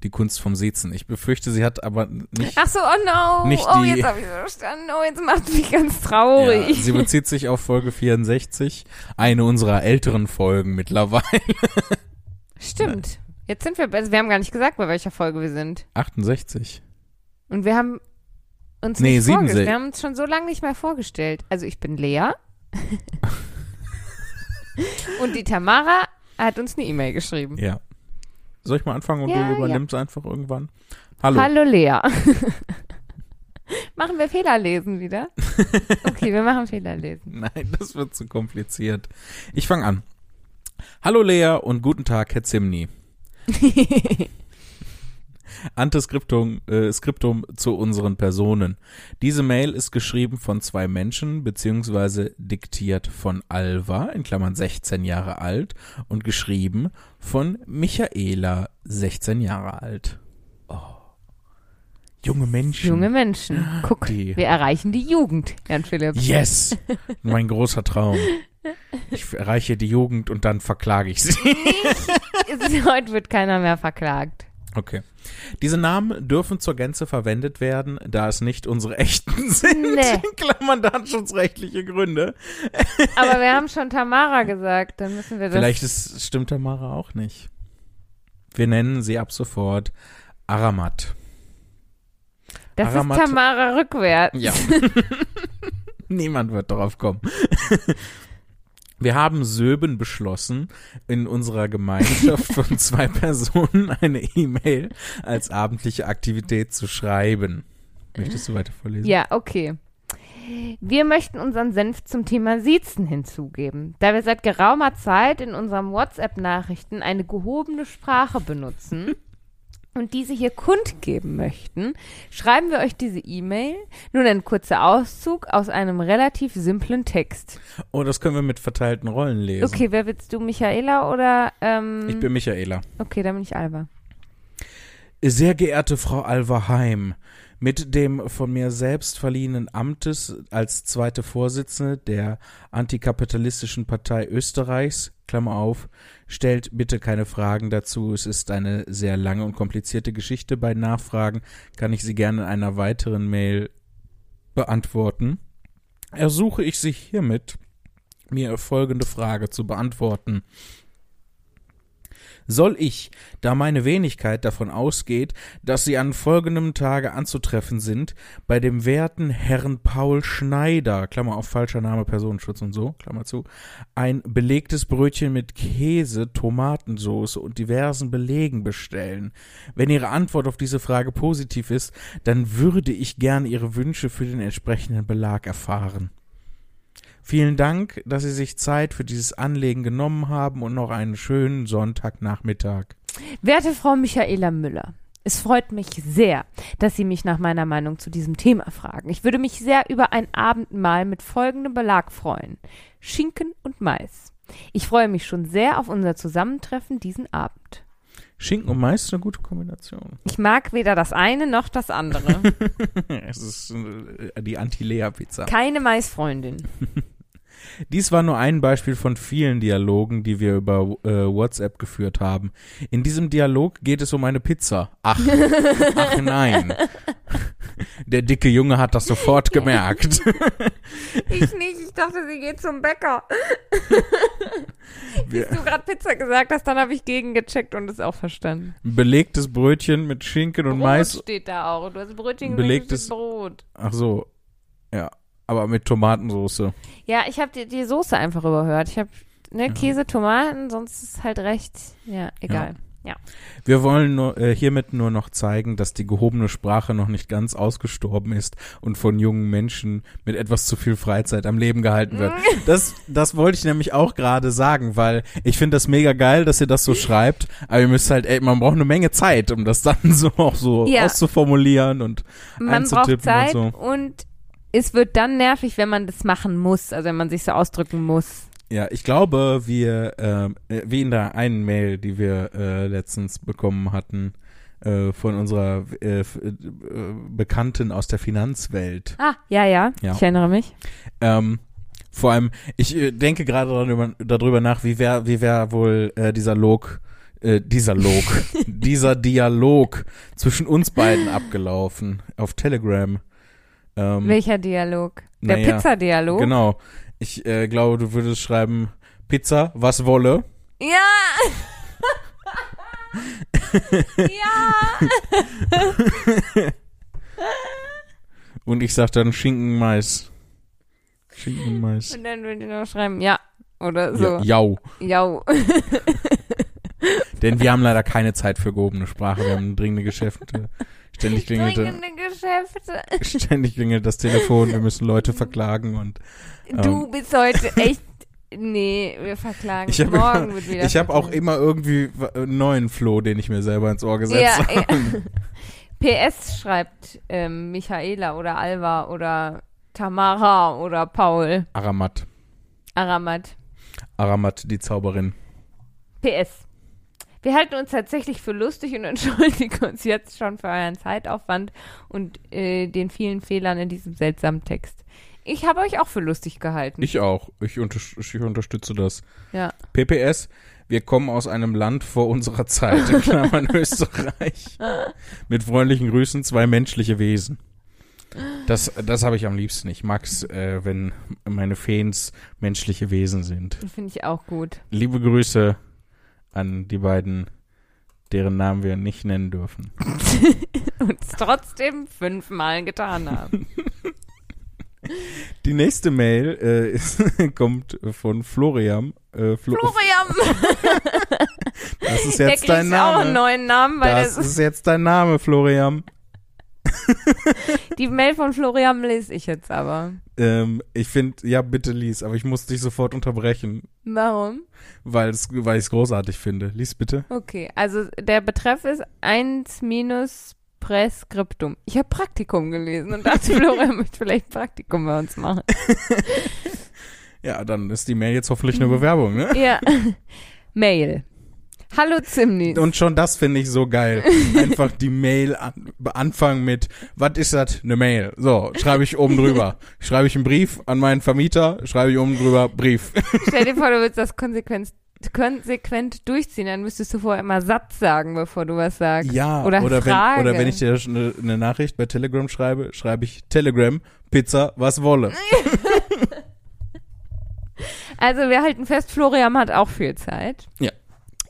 Die Kunst vom Siezen. Ich befürchte, sie hat aber nicht. Ach so, oh no. Nicht oh, die- jetzt habe ich verstanden. Oh, jetzt macht mich ganz Ja, traurig. sie bezieht sich auf Folge 64, eine unserer älteren Folgen mittlerweile. Stimmt. Jetzt sind wir, also wir haben gar nicht gesagt, bei welcher Folge wir sind. 68. Und wir haben uns Nee, nicht vorgestellt. Wir haben uns schon so lange nicht mehr vorgestellt. Also ich bin Lea. Und die Tamara hat uns eine E-Mail geschrieben. Ja. Soll ich mal anfangen und Ja, du übernimmst einfach irgendwann? Hallo. Hallo Lea. machen wir Fehlerlesen wieder? Okay, wir machen Fehlerlesen. Nein, das wird zu kompliziert. Ich fange an. Hallo Lea und guten Tag, Herr Zimni. Antiskriptum äh, Skriptum zu unseren Personen. Diese Mail ist geschrieben von zwei Menschen, beziehungsweise diktiert von Alva, in Klammern 16 Jahre alt, und geschrieben von Michaela, 16 Jahre alt. Oh. Junge Menschen. Junge Menschen. Guck, Die- wir erreichen die Jugend, Jan Philipp. Yes! Mein großer Traum. Ich erreiche die Jugend und dann verklage ich sie. Heute wird keiner mehr verklagt. Okay. Diese Namen dürfen zur Gänze verwendet werden, da es nicht unsere echten sind. Nee. Klammern datenschutzrechtliche Gründe. Aber wir haben schon Tamara gesagt, dann müssen wir das. Vielleicht ist, stimmt Tamara auch nicht. Wir nennen sie ab sofort Aramat. das Aramat- ist Tamara rückwärts. Ja. Niemand wird darauf kommen. Wir haben Söben beschlossen, in unserer Gemeinschaft von zwei Personen eine E-Mail als abendliche Aktivität zu schreiben. Möchtest du weiter vorlesen? Ja, okay. Wir möchten unseren Senf zum Thema Siezen hinzugeben. Da wir seit geraumer Zeit in unseren WhatsApp-Nachrichten eine gehobene Sprache benutzen und diese hier kundgeben möchten, schreiben wir euch diese E-Mail. Nun ein kurzer Auszug aus einem relativ simplen Text. Oh, das können wir mit verteilten Rollen lesen. Okay, wer willst du, Michaela oder? Ähm, Ich bin Michaela. okay, dann bin ich Alba. Sehr geehrte Frau Alva Heim, Mit dem von mir selbst verliehenen Amtes als zweite Vorsitzende der antikapitalistischen Partei Österreichs, Klammer auf, stellt bitte keine Fragen dazu. Es ist eine sehr lange und komplizierte Geschichte. Bei Nachfragen kann ich sie gerne in einer weiteren Mail beantworten. Ersuche ich Sie hiermit, mir folgende Frage zu beantworten. Soll ich, da meine Wenigkeit davon ausgeht, dass Sie an folgendem Tage anzutreffen sind, bei dem werten Herrn Paul Schneider, Klammer auf falscher Name, Personenschutz und so, Klammer zu, ein belegtes Brötchen mit Käse, Tomatensauce und diversen Belegen bestellen? Wenn Ihre Antwort auf diese Frage positiv ist, dann würde ich gern Ihre Wünsche für den entsprechenden Belag erfahren. Vielen Dank, dass Sie sich Zeit für dieses Anlegen genommen haben und noch einen schönen Sonntagnachmittag. Werte Frau Michaela Müller, es freut mich sehr, dass Sie mich nach meiner Meinung zu diesem Thema fragen. Ich würde mich sehr über ein Abendmahl mit folgendem Belag freuen. Schinken und Mais. Ich freue mich schon sehr auf unser Zusammentreffen diesen Abend. Schinken und Mais ist eine gute Kombination. Ich mag weder das eine noch das andere. es ist äh, die Anti-Lea-Pizza. Keine Maisfreundin. Dies war nur ein Beispiel von vielen Dialogen, die wir über äh, WhatsApp geführt haben. In diesem Dialog geht es um eine Pizza. Ach, ach nein. Der dicke Junge hat das sofort gemerkt. Ich nicht, ich dachte, sie geht zum Bäcker. Bis du gerade Pizza gesagt hast, dann habe ich gegengecheckt und es auch verstanden. Belegtes Brötchen mit Schinken und Brot Mais. steht da auch. Du hast Brötchen Belegtes- Brot. Ach so. Ja, aber mit Tomatensoße. Ja, ich habe die, die Soße einfach überhört. Ich habe ne, Käse, Tomaten, sonst ist halt recht. Ja, egal. Wir wollen nur, äh, hiermit nur noch zeigen, dass die gehobene Sprache noch nicht ganz ausgestorben ist und von jungen Menschen mit etwas zu viel Freizeit am Leben gehalten wird. Das, das wollte ich nämlich auch gerade sagen, weil ich finde das mega geil, dass ihr das so schreibt, aber ihr müsst halt, ey, man braucht eine Menge Zeit, um das dann so auch so Ja. auszuformulieren und Man braucht einzutippen Zeit und so. und es wird dann nervig, wenn man das machen muss, also wenn man sich so ausdrücken muss. Ja, ich glaube, wir, ähm, äh, wie in der einen Mail, die wir äh, letztens bekommen hatten, äh, von unserer äh, äh, Bekannten aus der Finanzwelt. Ah, ja, ja, Ja. ich erinnere mich. Ähm, vor allem, ich äh, denke gerade darüber, darüber nach, wie wär, wie wär wohl dieser Log, äh, dieser Log, dieser Dialog zwischen uns beiden abgelaufen auf Telegram. Ähm, Welcher Dialog? Der naja, Pizzadialog? Genau. Ich äh, glaube, du würdest schreiben, Pizza, was wolle. Ja! ja! Und ich sag dann Schinken, Mais. Schinken, Mais. Und dann würde ich noch schreiben, ja. Oder so. Ja, jau. Ja. Denn wir haben leider keine Zeit für gehobene Sprache. Wir haben dringende Geschäfte. Ständig klingelte, Dringende Geschäfte. ständig klingelt das Telefon. Wir müssen Leute verklagen und Du bist heute echt. Nee, wir verklagen. ich Morgen wird wieder. ich habe auch immer irgendwie einen neuen Floh, den ich mir selber ins Ohr gesetzt Ja, habe. ja. PS schreibt ähm, Michaela oder Alva oder Tamara oder Paul. Aramat. Aramat. Aramat, die Zauberin. PS. Wir halten uns tatsächlich für lustig und entschuldigen uns jetzt schon für euren Zeitaufwand und äh, den vielen Fehlern in diesem seltsamen Text. Ich habe euch auch für lustig gehalten. Ich auch. Ich, unter ich unterstütze das. ja. PPS, wir kommen aus einem Land vor unserer Zeit, in Klammern Österreich. Mit freundlichen Grüßen, zwei menschliche Wesen. Das, das habe ich am liebsten. Ich mag's, äh, wenn meine Fans menschliche Wesen sind. Finde ich auch gut. Liebe Grüße an die beiden, deren Namen wir nicht nennen dürfen. Und es trotzdem fünfmal getan haben. Die nächste Mail äh, ist, kommt von Florian. Äh, Flo Florian! das ist Der jetzt kriegt dein auch einen Name. neuen Namen, weil Das das ist jetzt dein Name, Florian. die Mail von Florian lese ich jetzt aber. Ähm, ich finde, ja, bitte lies, aber ich muss dich sofort unterbrechen, Warum? weil ich es großartig finde. Lies bitte. Okay, also der Betreff ist 1 minus Präskriptum. Ich habe Praktikum gelesen und dachte, Florian möchte vielleicht Praktikum bei uns machen. Ja, dann ist die Mail jetzt hoffentlich eine Bewerbung, ne? Ja. Mail. Hallo Zimnis. Und schon das finde ich so geil. Einfach die Mail an, anfangen mit, was ist das? Eine Mail. So, schreibe ich oben drüber. Schreibe ich einen Brief an meinen Vermieter, schreibe ich oben drüber Brief. Stell dir vor, du willst das konsequent, konsequent durchziehen, dann müsstest du vorher immer Satz sagen, bevor du was sagst. Ja, oder, oder, Frage. wenn, oder wenn ich dir eine, eine Nachricht bei Telegram schreibe, schreibe ich Telegram, Pizza, was wolle. Also wir halten fest, Florian hat auch viel Zeit. Ja.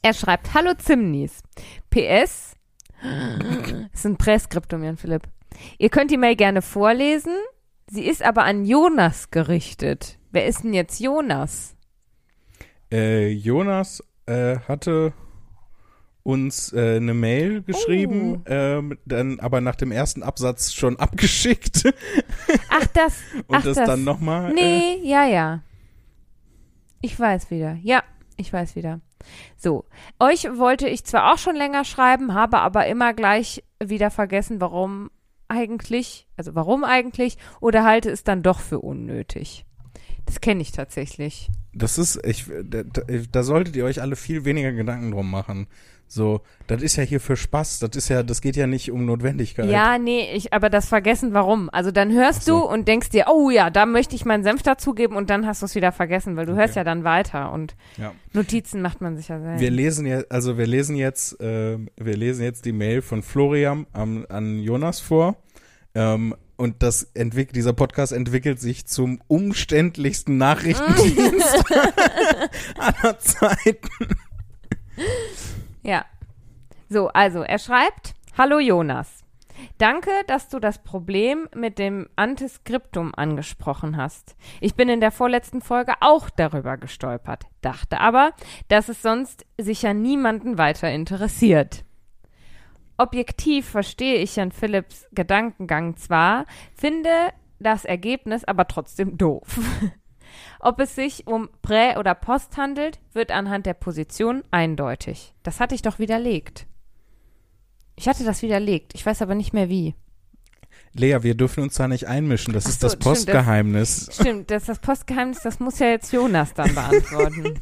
Er schreibt, Hallo Zimnis. PS. Das ist ein Präskriptum, Jan Philipp. Ihr könnt die Mail gerne vorlesen. Sie ist aber an Jonas gerichtet. Wer ist denn jetzt Jonas? Äh, Jonas äh, hatte uns äh, eine Mail geschrieben, ähm, dann aber nach dem ersten Absatz schon abgeschickt Ach, das. und ach, das, das. dann nochmal. Äh, Nee, ja, ja. Ich weiß wieder. Ja, ich weiß wieder. So, euch wollte ich zwar auch schon länger schreiben, habe aber immer gleich wieder vergessen, warum eigentlich, also warum eigentlich, oder halte es dann doch für unnötig. Das kenne ich tatsächlich. Das ist, ich, da, da, solltet ihr euch alle viel weniger Gedanken drum machen. So, das ist ja hier für Spaß, das ist ja, das geht ja nicht um Notwendigkeit. Ja, nee, ich, aber das Vergessen, warum? Also dann hörst so. du und denkst dir, oh ja, da möchte ich meinen Senf dazugeben und dann hast du es wieder vergessen, weil du hörst Okay. ja dann weiter und Ja. Notizen macht man sich ja selber. Wir lesen ja, also wir lesen jetzt, ähm, wir lesen jetzt die Mail von Florian an, an Jonas vor. Ähm, und das entwickelt, dieser Podcast entwickelt sich zum umständlichsten Nachrichtendienst aller Zeiten. Ja. So, also er schreibt, Hallo Jonas. Danke, dass du das Problem mit dem Antiskriptum angesprochen hast. Ich bin in der vorletzten Folge auch darüber gestolpert, dachte aber, dass es sonst sicher niemanden weiter interessiert. Objektiv verstehe ich Jan Philipps Gedankengang zwar, finde das Ergebnis aber trotzdem doof. Ob es sich um Prä- oder Post handelt, wird anhand der Position eindeutig. Das hatte ich doch widerlegt. Ich hatte das widerlegt, ich weiß aber nicht mehr wie. Lea, wir dürfen uns da nicht einmischen. Das Ach ist so, das stimmt, das- Postgeheimnis. Stimmt, das ist das Postgeheimnis, das muss ja jetzt Jonas dann beantworten.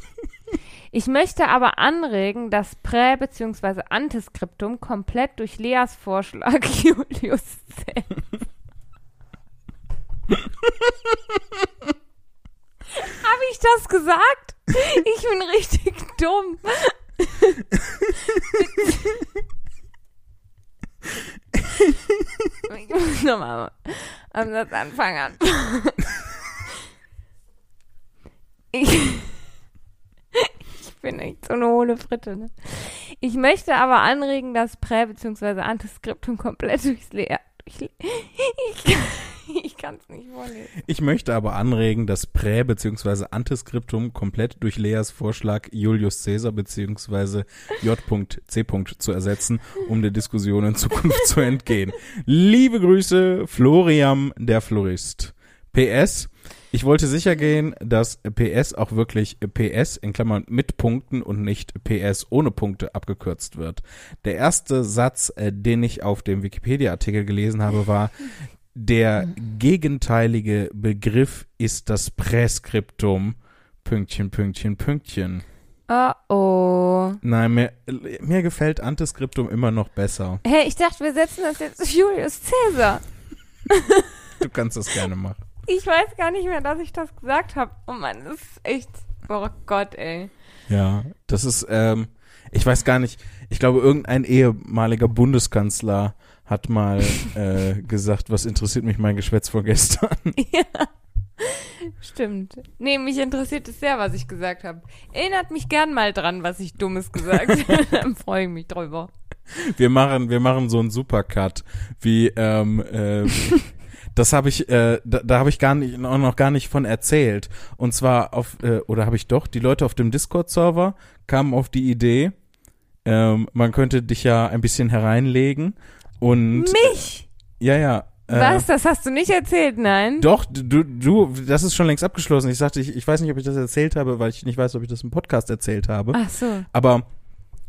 Ich möchte aber anregen, das Prä- bzw. Antiskriptum komplett durch Leas Vorschlag Julius. Habe ich das gesagt? Ich bin richtig dumm. Ich muss nochmal am Satz anfangen. Ich, ich bin echt so eine hohle Fritte. Ne? Ich möchte aber anregen, das Prä- bzw. Antiskriptum komplett durchs Leer. Durch, ich ich kann es nicht vorlesen. Ich möchte aber anregen, das Prä- bzw. Antiskriptum komplett durch Leas Vorschlag Julius Caesar bzw. J.C. zu ersetzen, um der Diskussion in Zukunft zu entgehen. Liebe Grüße, Florian, der Florist. PS, ich wollte sicher gehen, dass PS auch wirklich PS in Klammern mit Punkten und nicht PS ohne Punkte abgekürzt wird. Der erste Satz, äh, den ich auf dem Wikipedia-Artikel gelesen habe, war, der gegenteilige Begriff ist das Präskriptum. Pünktchen, Pünktchen, Pünktchen. Oh oh. Nein, mir, mir gefällt Antiskriptum immer noch besser. Hey, ich dachte, wir setzen das jetzt Julius Caesar. Du kannst das gerne machen. Ich weiß gar nicht mehr, dass ich das gesagt habe. Oh Mann, das ist echt. Oh Gott, ey. Ja, das ist, ähm, ich weiß gar nicht, ich glaube, irgendein ehemaliger Bundeskanzler hat mal äh, gesagt, was interessiert mich mein Geschwätz von gestern. Stimmt. Nee, mich interessiert es sehr, was ich gesagt habe. Erinnert mich gern mal dran, was ich Dummes gesagt habe. Dann freue ich mich drüber. Wir machen, wir machen so einen Supercut, wie, ähm, äh, das habe ich, äh, da, da habe ich gar nicht, noch, noch gar nicht von erzählt. Und zwar auf, äh, oder habe ich doch, die Leute auf dem Discord-Server kamen auf die Idee, ähm, man könnte dich ja ein bisschen hereinlegen und Mich? ja, ja. Äh, Was? Das hast du nicht erzählt, nein? Doch, du, du, das ist schon längst abgeschlossen. Ich sagte, ich, ich weiß nicht, ob ich das erzählt habe, weil ich nicht weiß, ob ich das im Podcast erzählt habe. Ach so. Aber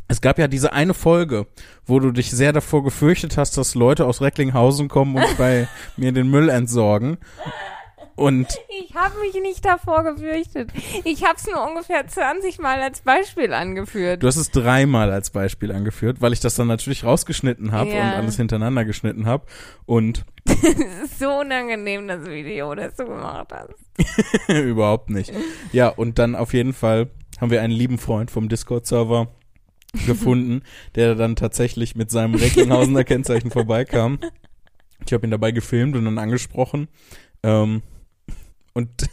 es gab ja diese eine Folge, wo du dich sehr davor gefürchtet hast, dass Leute aus Recklinghausen kommen und bei mir den Müll entsorgen. Und Ich habe mich nicht davor gefürchtet. Ich habe es nur ungefähr 20 Mal als Beispiel angeführt. du hast es dreimal als Beispiel angeführt, weil ich das dann natürlich rausgeschnitten habe Ja. und alles hintereinander geschnitten habe. Und Es ist so unangenehm, das Video, das du gemacht hast. Überhaupt nicht. Ja, und dann auf jeden Fall haben wir einen lieben Freund vom Discord-Server gefunden, der dann tatsächlich mit seinem Recklinghausener Kennzeichen vorbeikam. Ich habe ihn dabei gefilmt und dann angesprochen. Ähm, und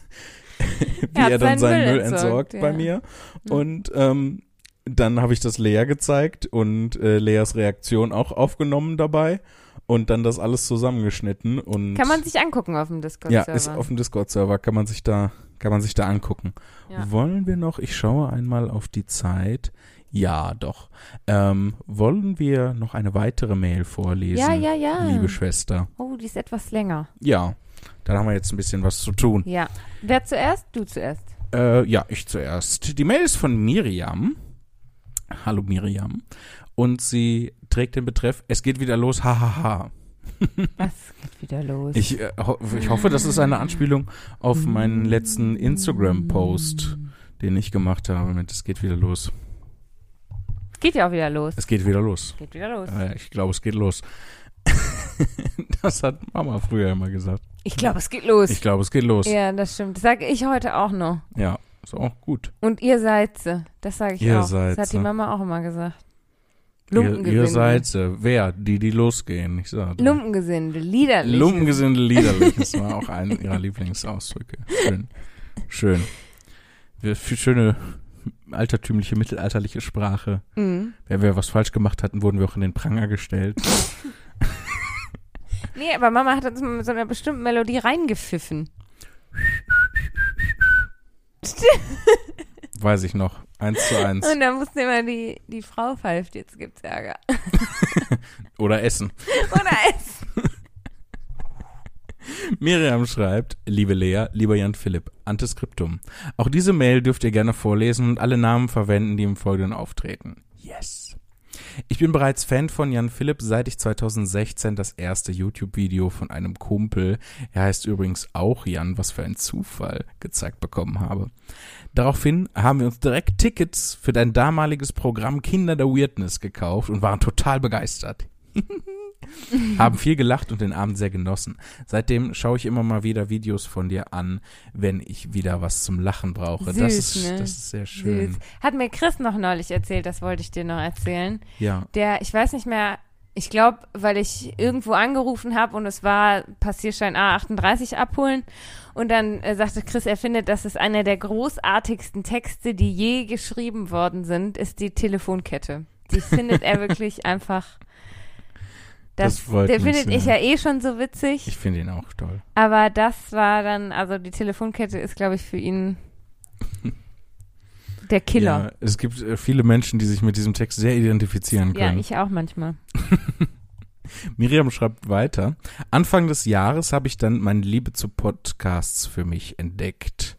wie Er er dann seinen seinen Müll Müll entsorgt, entsorgt bei ja. mir. Und ähm, dann habe ich das Lea gezeigt und äh, Leas Reaktion auch aufgenommen dabei und dann das alles zusammengeschnitten und Kann man sich angucken auf dem ja, Discord-Server. ist auf dem Discord-Server, kann man sich da, kann man sich da angucken. Ja. Wollen wir noch, ich schaue einmal auf die Zeit. Ja, doch. Ähm, wollen wir noch eine weitere Mail vorlesen? ja, ja, ja. Liebe Schwester. Oh, die ist etwas länger. Ja, dann haben wir jetzt ein bisschen was zu tun. Ja. Wer zuerst? Du zuerst. Äh, ja, ich zuerst. Die Mail ist von Miriam. Hallo Miriam. Und sie trägt den Betreff, es geht wieder los, hahaha. Was geht wieder los? Ich, äh, ho ich hoffe, das ist eine Anspielung auf meinen letzten Instagram-Post, den ich gemacht habe mit Es geht wieder los. Es geht ja auch wieder los. Es geht wieder los. Geht wieder los. Äh, ich glaube, es geht los. das hat Mama früher immer gesagt. Ich glaube, es geht los. Ich glaube, es geht los. ja, das stimmt. Das sage ich heute auch noch. Ja, ist auch gut. Und ihr seid sie. Das sage ich Ihr auch. seid das hat die. Mama auch immer gesagt. Ihr, Lumpengesindel. ihr seid sie. Wer? Die, die losgehen. Ich sag. Lumpengesindel. Liederlich. Lumpengesindel liederlich. Das war auch einer ihrer Lieblingsausdrücke. Schön. Schön. Wir, schöne altertümliche, mittelalterliche Sprache. Mhm. Wenn wir was falsch gemacht hatten, wurden wir auch in den Pranger gestellt. Nee, aber Mama hat uns mit so einer bestimmten Melodie reingepfiffen. Weiß ich noch. Eins zu eins. Und dann musste immer die, die Frau pfeift, jetzt gibt's Ärger. Oder Essen. Oder es. Miriam schreibt, liebe Lea, lieber Jan Philipp, Antiskriptum. Auch diese Mail dürft ihr gerne vorlesen und alle Namen verwenden, die im Folgenden auftreten. Yes. Ich bin bereits Fan von Jan Philipp, seit ich 2016 das erste YouTube-Video von einem Kumpel, er heißt übrigens auch Jan, was für ein Zufall, gezeigt bekommen habe. Daraufhin haben wir uns direkt Tickets für dein damaliges Programm Kinder der Weirdness gekauft und waren total begeistert. haben viel gelacht und den Abend sehr genossen. Seitdem schaue ich immer mal wieder Videos von dir an, wenn ich wieder was zum Lachen brauche. das, Süß, ist, ne? das ist sehr schön. Süß. Hat mir Chris noch neulich erzählt, das wollte ich dir noch erzählen. Ja. Der, ich weiß nicht mehr, ich glaube, weil ich irgendwo angerufen habe und es war Passierschein A38 abholen. Und dann äh, sagte Chris, er findet, dass es einer der großartigsten Texte, die je geschrieben worden sind, ist die Telefonkette. Die findet er wirklich einfach. Das Das, der mich findet ich ja eh schon so witzig. Ich finde ihn auch toll. Aber das war dann, also die Telefonkette ist, glaube ich, für ihn der Killer. Ja, es gibt äh, viele Menschen, die sich mit diesem Text sehr identifizieren Ja, können. ich auch manchmal. Miriam schreibt weiter. Anfang des Jahres habe ich dann meine Liebe zu Podcasts für mich entdeckt.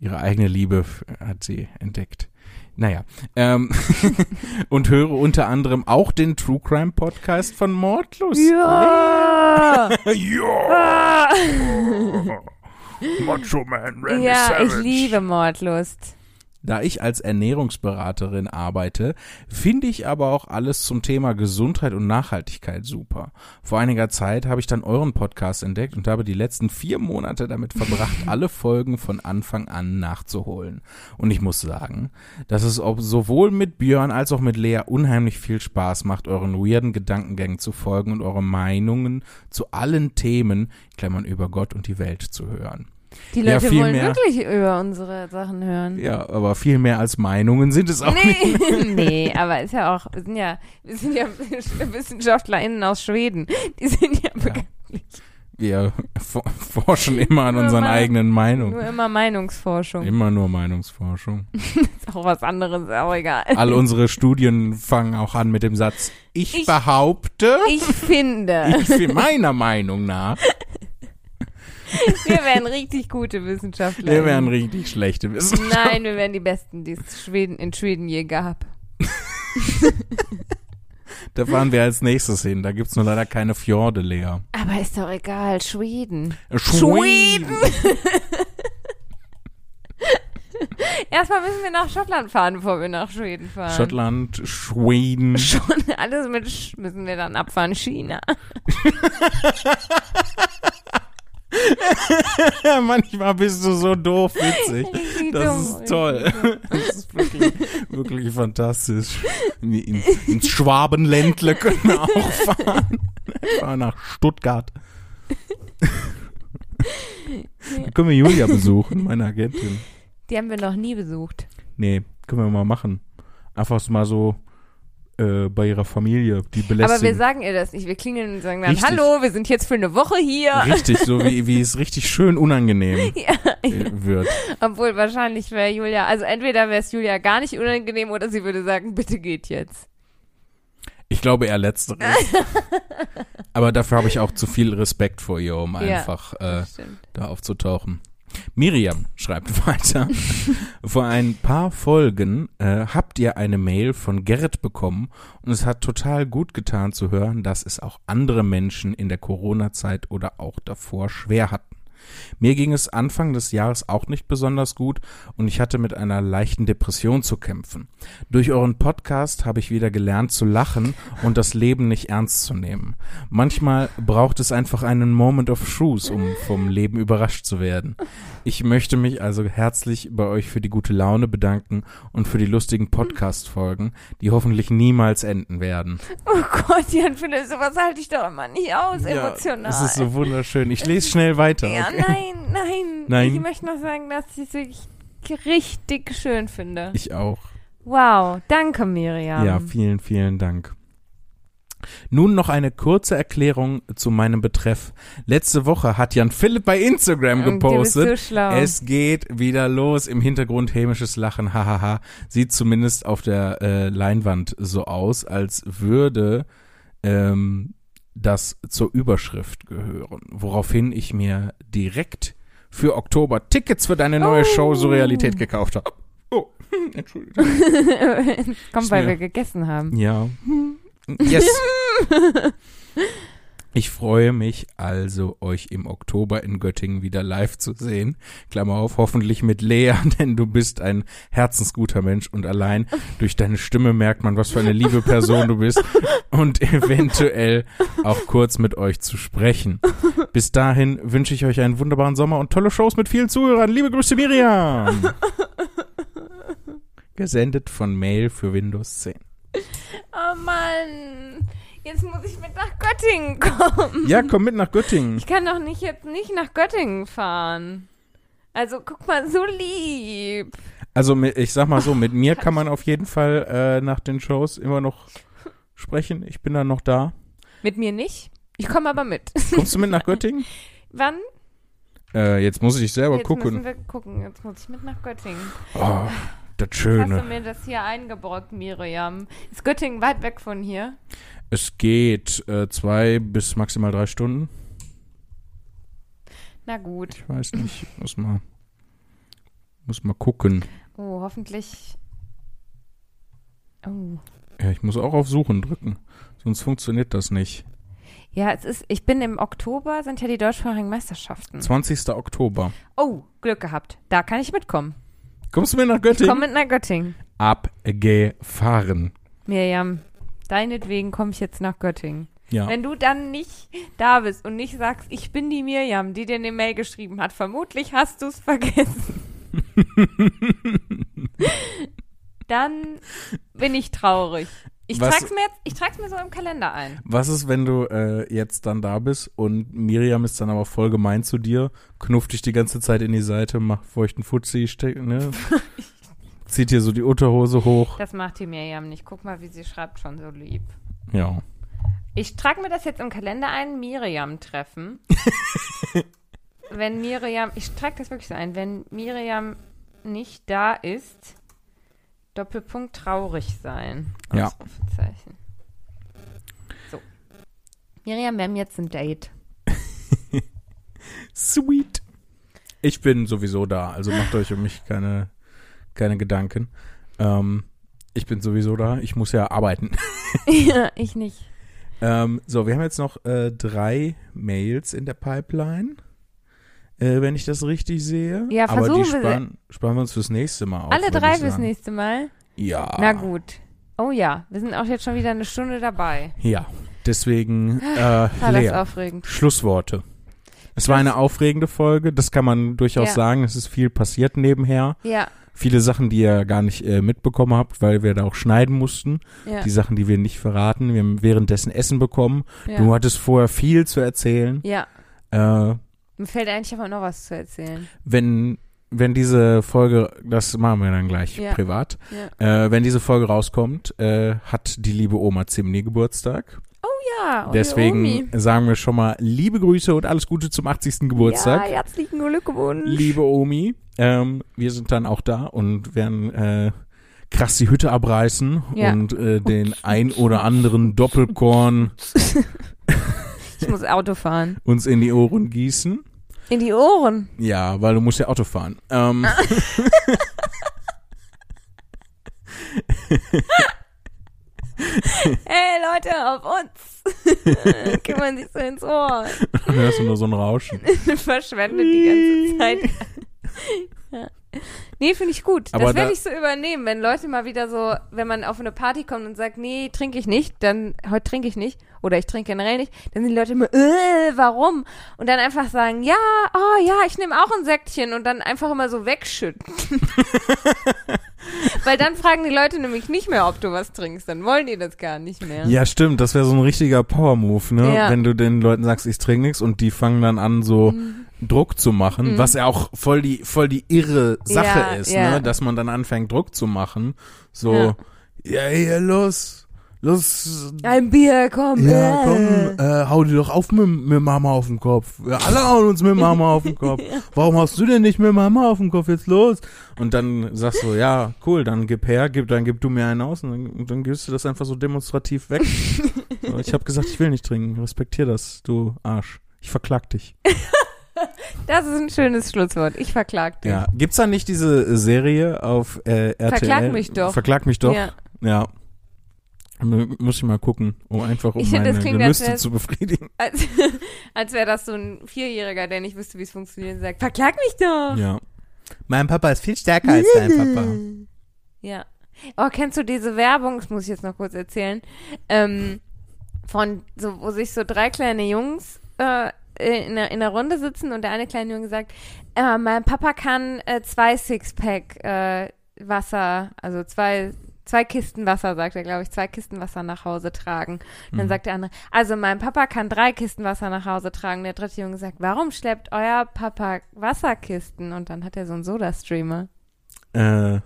Ihre eigene Liebe hat sie entdeckt. Naja. Ähm, und höre unter anderem auch den True Crime Podcast von Mordlust. Ja! ja. Macho Man Randy ja, ich liebe Mordlust. Da ich als Ernährungsberaterin arbeite, finde ich aber auch alles zum Thema Gesundheit und Nachhaltigkeit super. Vor einiger Zeit habe ich dann euren Podcast entdeckt und habe die letzten vier Monate damit verbracht, alle Folgen von Anfang an nachzuholen. Und ich muss sagen, dass es sowohl mit Björn als auch mit Lea unheimlich viel Spaß macht, euren weirden Gedankengängen zu folgen und eure Meinungen zu allen Themen, Klammern über Gott und die Welt zu hören. Die Ja, Leute viel wollen mehr. wirklich über unsere Sachen hören. Ja, aber viel mehr als Meinungen sind es auch nicht. Nee, nee, aber ist ja auch, wir sind ja, wir sind ja WissenschaftlerInnen aus Schweden. Die sind ja, bekannt- Wir for- forschen immer an Nur unseren mal- eigenen nur Meinungen. immer Meinungsforschung. Immer nur Meinungsforschung. Ist auch was anderes, auch egal. All unsere Studien fangen auch an mit dem Satz, ich, Ich- behaupte, Ich finde, ich für meiner Meinung nach, wir wären richtig gute Wissenschaftler. wir wären richtig schlechte Wissenschaftler. Nein, wir wären die Besten, die es Schweden, in Schweden je gab. Da fahren wir als nächstes hin. Da gibt's nur leider keine Fjorde, Lea. Aber ist doch egal, Schweden. Schweden! Erstmal müssen wir nach Schottland fahren, bevor wir nach Schweden fahren. Schottland, Schweden. Schon alles mit Sch müssen wir dann abfahren. China. Manchmal bist du so doof witzig. Das ist toll. Das ist wirklich, wirklich fantastisch. In, in, ins Schwabenländle können wir auch fahren. Fahren nach Stuttgart. Da können wir Julia besuchen, meine Agentin. Die haben wir noch nie besucht. Nee, können wir mal machen. Einfach mal so äh, bei ihrer Familie, die belästigen. Aber wir sagen ihr das nicht. Wir klingeln und sagen dann, Richtig. hallo, wir sind jetzt für eine Woche hier. Richtig, so wie, wie es richtig schön unangenehm Ja, wird. obwohl wahrscheinlich wäre Julia, also entweder wäre es Julia gar nicht unangenehm oder sie würde sagen, bitte geht jetzt. Ich glaube eher letzteres. Aber dafür habe ich auch zu viel Respekt vor ihr, um Ja. einfach äh, da aufzutauchen. Miriam schreibt weiter. Vor ein paar Folgen äh, habt ihr eine Mail von Gerrit bekommen und es hat total gut getan zu hören, dass es auch andere Menschen in der Corona-Zeit oder auch davor schwer hatten. Mir ging es Anfang des Jahres auch nicht besonders gut und ich hatte mit einer leichten Depression zu kämpfen. Durch euren Podcast habe ich wieder gelernt zu lachen und das Leben nicht ernst zu nehmen. Manchmal braucht es einfach einen Moment of Truth, um vom Leben überrascht zu werden. Ich möchte mich also herzlich bei euch für die gute Laune bedanken und für die lustigen Podcast-Folgen, die hoffentlich niemals enden werden. Oh Gott, Jan Philipp, sowas halte ich doch immer nicht aus, emotional. Das ist so wunderschön. Ich lese schnell weiter. Ja? Nein, nein, Nein. Ich möchte noch sagen, dass ich es wirklich richtig schön finde. Ich auch. Wow, danke Miriam. Ja, vielen, vielen Dank. Nun noch eine kurze Erklärung zu meinem Betreff. Letzte Woche hat Jan Philipp bei Instagram gepostet. so. Es geht wieder los. Im Hintergrund hämisches Lachen. Hahaha. Sieht zumindest auf der äh, Leinwand so aus, als würde ähm, das zur Überschrift gehören. Woraufhin ich mir direkt für Oktober Tickets für deine neue Oh. Show Surrealität gekauft habe. Oh, Entschuldigung. Kommt, weil wir gegessen haben. Ja. Yes. Ich freue mich also, euch im Oktober in Göttingen wieder live zu sehen. Klammer auf, hoffentlich mit Lea, denn du bist ein herzensguter Mensch und allein durch deine Stimme merkt man, was für eine liebe Person du bist und eventuell auch kurz mit euch zu sprechen. Bis dahin wünsche ich euch einen wunderbaren Sommer und tolle Shows mit vielen Zuhörern. Liebe Grüße, Miriam. Gesendet von Mail für Windows 10. Oh Mann, jetzt muss ich mit nach Göttingen kommen. Ja, komm mit nach Göttingen. Ich kann doch nicht jetzt nicht nach Göttingen fahren. Also guck mal, so lieb. Also mit, ich sag mal so, mit mir kann man auf jeden Fall äh, nach den Shows immer noch sprechen. Ich bin dann noch da. Mit mir nicht. Ich komme aber mit. Kommst du mit nach Göttingen? Wann? Äh, jetzt muss ich selber jetzt müssen gucken. wir gucken. Jetzt muss ich mit nach Göttingen. Oh, das Hast du Schöne. mir das hier eingebrockt, Miriam? Ist Göttingen weit weg von hier? Es geht äh, zwei bis maximal drei Stunden. Na gut. Ich weiß nicht. Muss mal, muss mal gucken. Oh, hoffentlich. Oh. Ja, ich muss auch auf Suchen drücken. Sonst funktioniert das nicht. Ja, es ist, ich bin im Oktober, sind ja die deutschsprachigen Meisterschaften. 20. Oktober. Oh, Glück gehabt. Da kann ich mitkommen. Kommst du mit nach Ich Göttingen? komme mit nach Göttingen. Abgefahren. Miriam, deinetwegen komme ich jetzt nach Göttingen. Ja. Wenn du dann nicht da bist und nicht sagst, ich bin die Miriam, die dir eine Mail geschrieben hat, vermutlich hast du es vergessen. dann bin ich traurig. Ich Was- trag's mir jetzt, ich trag's mir so im Kalender ein. Was ist, wenn du äh, jetzt dann da bist und Miriam ist dann aber voll gemein zu dir, knufft dich die ganze Zeit in die Seite, macht feuchten steck, ne? zieht dir so die Unterhose hoch. Das macht die Miriam nicht. Guck mal, wie sie schreibt, schon so lieb. Ja. Ich trage mir das jetzt im Kalender ein, Miriam treffen. wenn Miriam, ich trage das wirklich so ein, wenn Miriam nicht da ist, Doppelpunkt traurig sein. Ja. Ausrufezeichen. So. Miriam, wir haben jetzt ein Date. Sweet. Ich bin sowieso da, also macht euch um mich keine, keine Gedanken. Ähm, ich bin sowieso da, ich muss ja arbeiten. ja, ich nicht. Ähm, so, wir haben jetzt noch äh, drei Mails in der Pipeline. Äh, wenn ich das richtig sehe. Ja, Aber die versuchen wir- sparen, sparen wir uns fürs nächste Mal auf. Alle drei sagen. nächste Mal. Ja. Na gut. Oh ja, wir sind auch jetzt schon wieder eine Stunde dabei. Ja, deswegen äh, War das Lea, aufregend. Schlussworte. Es war eine aufregende Folge, das kann man durchaus Ja. sagen. Es ist viel passiert nebenher. Ja, Viele Sachen, die ihr gar nicht äh, mitbekommen habt, weil wir da auch schneiden mussten. ja. Die Sachen, die wir nicht verraten. Wir haben währenddessen Essen bekommen. ja. Du hattest vorher viel zu erzählen. ja. Äh, Mir fällt eigentlich aber noch was zu erzählen. wenn, wenn diese Folge, das machen wir dann gleich Ja. privat, Ja. äh, wenn diese Folge rauskommt, äh, hat die liebe Oma Zimni Geburtstag. Ja, und Deswegen sagen wir schon mal liebe Grüße und alles Gute zum 80. Geburtstag. Ja, herzlichen Glückwunsch. Liebe Omi, ähm, wir sind dann auch da und werden äh, krass die Hütte abreißen Ja. und äh, den ein oder anderen Doppelkorn Ich muss Auto fahren. uns in die Ohren gießen. In die Ohren. Ja, weil du musst ja Auto fahren. Ähm, Ey, Leute, auf uns. Kümmern sich so ins Ohr. dann hörst du nur so ein Rauschen. Verschwendet die ganze Zeit. Nee, finde ich gut. Aber das werde da- ich so übernehmen, wenn Leute mal wieder so, wenn man auf eine Party kommt und sagt, nee, trinke ich nicht, dann heute trinke ich nicht oder ich trinke generell nicht, dann sind die Leute immer, äh, warum? Und dann einfach sagen, ja, oh ja, ich nehme auch ein Säckchen und dann einfach immer so wegschütten. Weil dann fragen die Leute nämlich nicht mehr, ob du was trinkst, dann wollen die das gar nicht mehr. Ja, stimmt, das wäre so ein richtiger Power-Move, ne? Ja. Wenn du den Leuten sagst, ich trinke nichts und die fangen dann an, so Mhm. Druck zu machen, was ja auch voll die, voll die irre Sache Ja, ist, ja. ne? Dass man dann anfängt, Druck zu machen. So, Ja. ja, hier, los, los, Ein Bier, komm. ja, äh. komm, äh, hau dir doch auf mit, mit Mama auf den Kopf. Ja, alle hauen uns mit Mama auf den Kopf. Warum hast du denn nicht mit Mama auf den Kopf? Jetzt los. Und dann sagst du, ja, cool, dann gib her, gib, dann gib du mir einen aus und dann, und dann gibst du das einfach so demonstrativ weg. so, ich habe gesagt, ich will nicht trinken. Respektier das, du Arsch. Ich verklag dich. Das ist ein schönes Schlusswort. Ich verklag dich. Ja. Gibt's da nicht diese Serie auf äh, RTL? Verklag mich doch. Verklag mich doch. Ja. Ja. Muss ich mal gucken, um einfach um Ich meine Gelüste zu befriedigen. Als, als wäre das so ein Vierjähriger, der nicht wüsste, wie es funktioniert, und sagt, verklag mich doch. Ja. Mein Papa ist viel stärker als dein Papa. Ja. Oh, kennst du diese Werbung, das muss ich jetzt noch kurz erzählen, ähm, von, so, wo sich so drei kleine Jungs äh, in, der, in der Runde sitzen und der eine kleine Junge sagt, äh, mein Papa kann äh, zwei Sixpack äh, Wasser, also zwei zwei Kisten Wasser, sagt er, glaube ich, zwei Kisten Wasser nach Hause tragen. Und dann Mhm. sagt der andere, also mein Papa kann drei Kisten Wasser nach Hause tragen. Der dritte Junge sagt, warum schleppt euer Papa Wasserkisten? Und dann hat er so einen Soda-Streamer. Äh,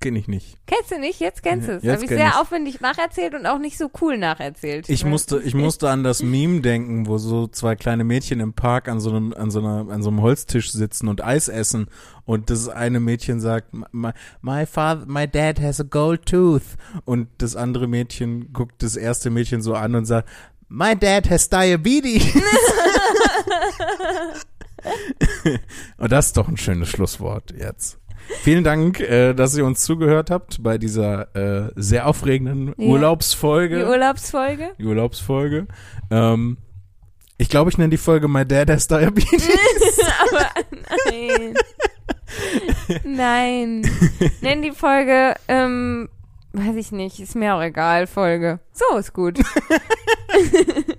kenn ich nicht. Kennst du nicht? Jetzt kennst du es. Habe ich sehr ich's. aufwendig nacherzählt und auch nicht so cool nacherzählt. Ich musste, ich musste an das Meme denken, wo so zwei kleine Mädchen im Park an so einem, an so einer, an so einem Holztisch sitzen und Eis essen und das eine Mädchen sagt, my, my father, my dad has a gold tooth und das andere Mädchen guckt das erste Mädchen so an und sagt, my dad has diabetes. und das ist doch ein schönes Schlusswort jetzt. Vielen Dank, äh, dass ihr uns zugehört habt bei dieser äh, sehr aufregenden Ja. Urlaubsfolge. Die Urlaubsfolge? die Urlaubsfolge. Ähm, ich glaube, ich nenne die Folge My Dad has Diabetes. Aber nein. nein. Nenn die Folge, ähm, weiß ich nicht, ist mir auch egal, Folge. So ist gut.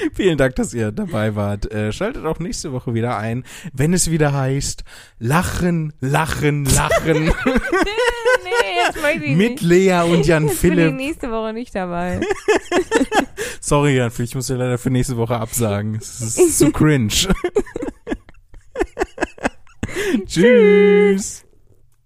Vielen Dank, dass ihr dabei wart. Äh, schaltet auch nächste Woche wieder ein, wenn es wieder heißt Lachen, Lachen, Lachen nee, jetzt möchte ich mit. Lea und Jan Jetzt bin ich Philipp. nächste Woche nicht dabei. Sorry, Jan Philipp, ich muss dir leider für nächste Woche absagen. Es ist zu cringe. Tschüss.